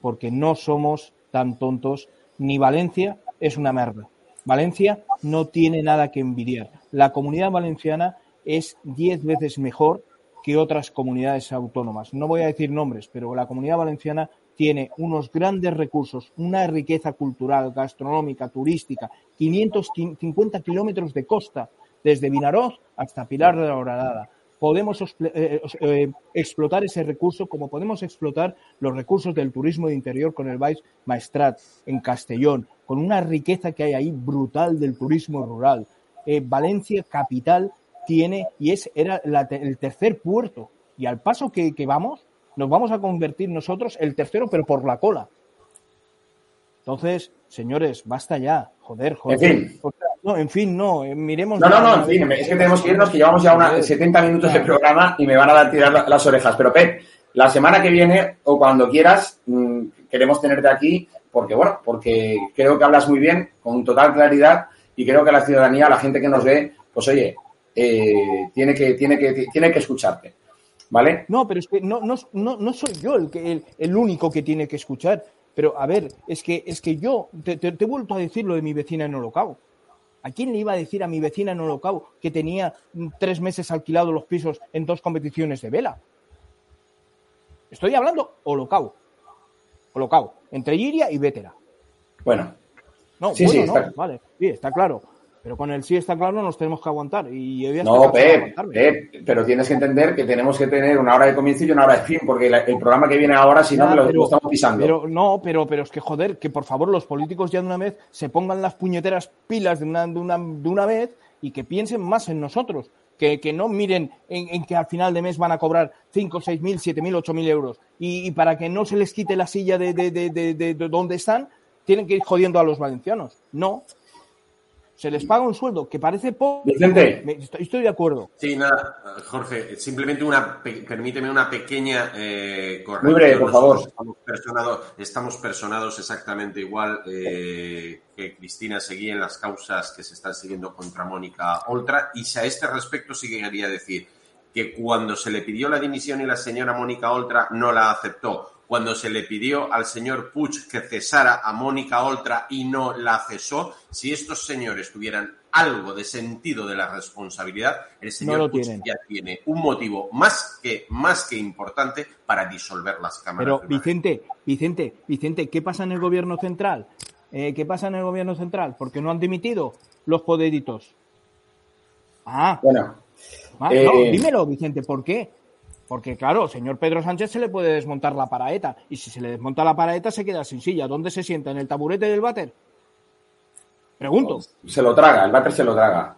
Porque no somos tan tontos, ni Valencia es una merda. Valencia no tiene nada que envidiar. La comunidad valenciana es diez veces mejor que otras comunidades autónomas. No voy a decir nombres, pero la comunidad valenciana tiene unos grandes recursos, una riqueza cultural, gastronómica, turística, 550 kilómetros de costa, desde Vinaroz hasta Pilar de la Horadada. Podemos eh, eh, eh, explotar ese recurso como podemos explotar los recursos del turismo de interior con el Baix Maestrat en Castellón, con una riqueza que hay ahí brutal del turismo rural. Valencia, capital, tiene y es era el tercer puerto. Y al paso que, vamos, nos vamos a convertir nosotros el tercero, pero por la cola. Entonces, señores, basta ya. Joder, joder.
En fin.
No, en fin, no. Eh, miremos.
No, no, no, en fin. Es que tenemos que irnos, que llevamos ya una, 70 minutos de programa y me van a dar tirar las orejas. Pero, Pep, la semana que viene o cuando quieras, mm, queremos tenerte aquí porque, bueno, porque creo que hablas muy bien, con total claridad y creo que la ciudadanía, la gente que nos ve, pues oye, eh, tiene, que, tiene, que, tiene que escucharte. ¿Vale?
No, pero es que no, no, no, soy yo el, que, el, único que tiene que escuchar. Pero a ver, es que, es que yo te, he vuelto a decir lo de mi vecina en Holocao. ¿A quién le iba a decir a mi vecina en Holocao que tenía tres meses alquilados los pisos en dos competiciones de vela? Estoy hablando Holocao. Holocao. Entre Iria y Vétera.
Bueno.
No, sí, sí, vale. Sí, está claro. Pero con el sí está claro, nos tenemos que aguantar. Y
no, Pep, pero tienes que entender que tenemos que tener una hora de comienzo y una hora de fin, porque el programa que viene ahora, si no, lo, estamos pisando.
Pero no, pero, pero es que joder, que por favor los políticos ya de una vez se pongan las puñeteras pilas de una, de una, de una vez y que piensen más en nosotros. Que, que no miren en, que al final de mes van a cobrar 5, 6 mil, 7 mil, 8 mil euros. Y, para que no se les quite la silla de, de, de donde están, tienen que ir jodiendo a los valencianos. No, se les paga un sueldo que parece poco.
Vicente.
Estoy, de acuerdo.
Sí, nada, Jorge, simplemente una, permíteme una pequeña
eh, Muy breve, por favor.
Estamos personados, estamos personados exactamente igual eh, que Cristina seguía en las causas que se están siguiendo contra Mónica Oltra. Y a este respecto sí que quería decir que cuando se le pidió la dimisión y la señora Mónica Oltra no la aceptó, cuando se le pidió al señor Puig que cesara a Mónica Oltra y no la cesó, si estos señores tuvieran algo de sentido de la responsabilidad, el señor Puig ya tiene un motivo más que, más que importante para disolver las cámaras.
Pero, Vicente, Vicente, Vicente, ¿qué pasa en el gobierno central? Eh, ¿Qué pasa en el gobierno central? Porque no han dimitido los poderitos. Ah, bueno. Ah, eh, dímelo, Vicente, ¿por qué? Porque, claro, señor Pedro Sánchez se le puede desmontar la paraeta. Y si se le desmonta la paraeta, se queda sin silla. ¿Dónde se sienta? ¿En el taburete del váter? Pregunto.
Se lo traga, el váter se lo traga.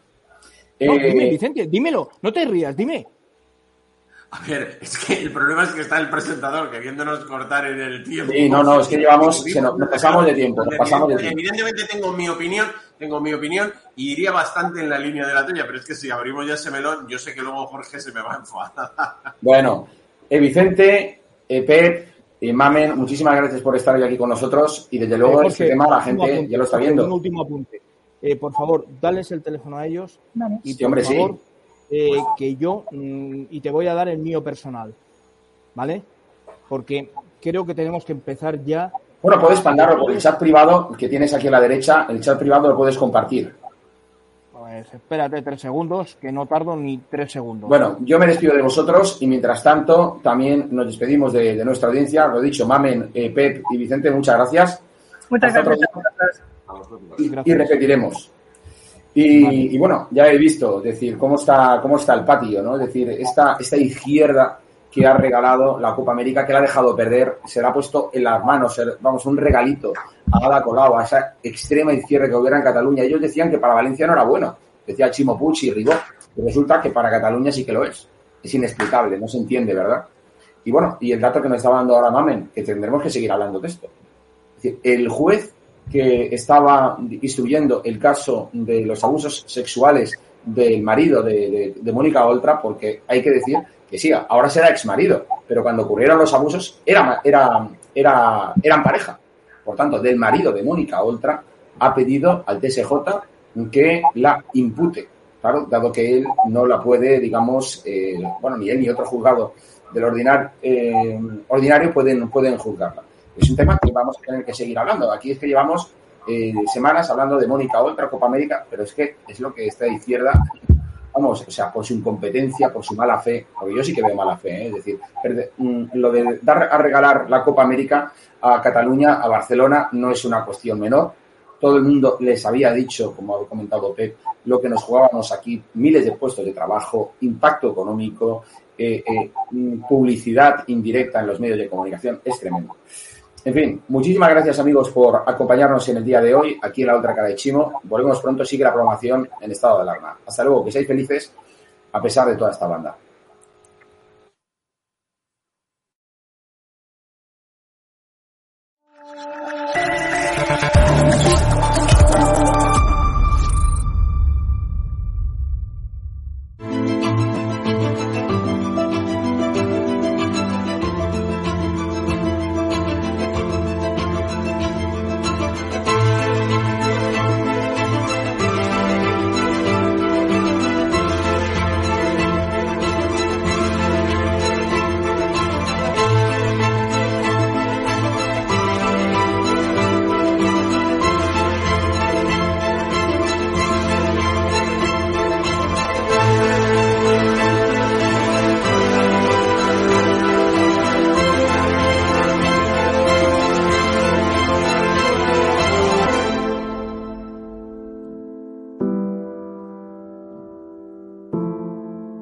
dime, eh, Vicente, dímelo. No te rías, dime.
A ver, es que el problema es que está el presentador que viéndonos cortar en el tiempo.
Sí, no, no, es que llevamos, nos, pasamos de tiempo, pasamos de
tiempo. Evidentemente tengo mi opinión, tengo mi opinión y iría bastante en la línea de la tuya, pero es que si abrimos ya ese melón, yo sé que luego Jorge se me va a enfadar.
Bueno, eh, Vicente, eh, Pep, y Mamen, muchísimas gracias por estar hoy aquí con nosotros y desde luego este tema la gente ya lo está viendo.
Un último apunte. Eh, por favor, dales el teléfono a ellos.
Y por hombre, favor, sí
eh, que yo, mm, y te voy a dar el mío personal, ¿vale? Porque creo que tenemos que empezar ya.
Bueno, puedes mandarlo por el chat privado que tienes aquí a la derecha, el chat privado lo puedes compartir.
Pues espérate tres segundos, que no tardo ni tres segundos.
Bueno, yo me despido de vosotros y mientras tanto también nos despedimos de, nuestra audiencia. Lo dicho, Mamen, eh, Pep y Vicente, muchas gracias.
Muchas gracias.
y repetiremos. Y, bueno, ya he visto, decir, cómo está, cómo está el patio, ¿no? Es decir, esta, esta izquierda que ha regalado la Copa América, que la ha dejado perder, se la ha puesto en las manos, vamos, un regalito a Ada Colau, a esa extrema izquierda que hubiera en Cataluña. Ellos decían que para Valencia no era bueno, decía Chimo Puig y Ribó, y resulta que para Cataluña sí que lo es. Es inexplicable, no se entiende, ¿verdad? Y bueno, y el dato que me estaba dando ahora Mamen, que tendremos que seguir hablando de esto. Es decir, el juez que estaba instruyendo el caso de los abusos sexuales del marido de, Mónica Oltra, porque hay que decir que sí, ahora será ex marido, pero cuando ocurrieron los abusos era, era, era, eran pareja. Por tanto, del marido de Mónica Oltra ha pedido al TSJ que la impute, claro, dado que él no la puede, digamos, eh, bueno, ni él ni otro juzgado del ordinar, eh, ordinario pueden, pueden juzgarla. Es un tema que vamos a tener que seguir hablando. Aquí es que llevamos eh, semanas hablando de Mónica Oltra, Copa América, pero es que es lo que esta izquierda, vamos, o sea, por su incompetencia, por su mala fe, porque yo sí que veo mala fe, ¿eh? es decir, mm, lo de dar a regalar la Copa América a Cataluña, a Barcelona, no es una cuestión menor. Todo el mundo les había dicho, como ha comentado Pep, lo que nos jugábamos aquí, miles de puestos de trabajo, impacto económico, eh, mm, publicidad indirecta en los medios de comunicación, es tremendo. En fin, muchísimas gracias amigos por acompañarnos en el día de hoy aquí en la otra cara de Chimo. Volvemos pronto, sigue la programación en estado de alarma. Hasta luego, que seáis felices a pesar de toda esta banda.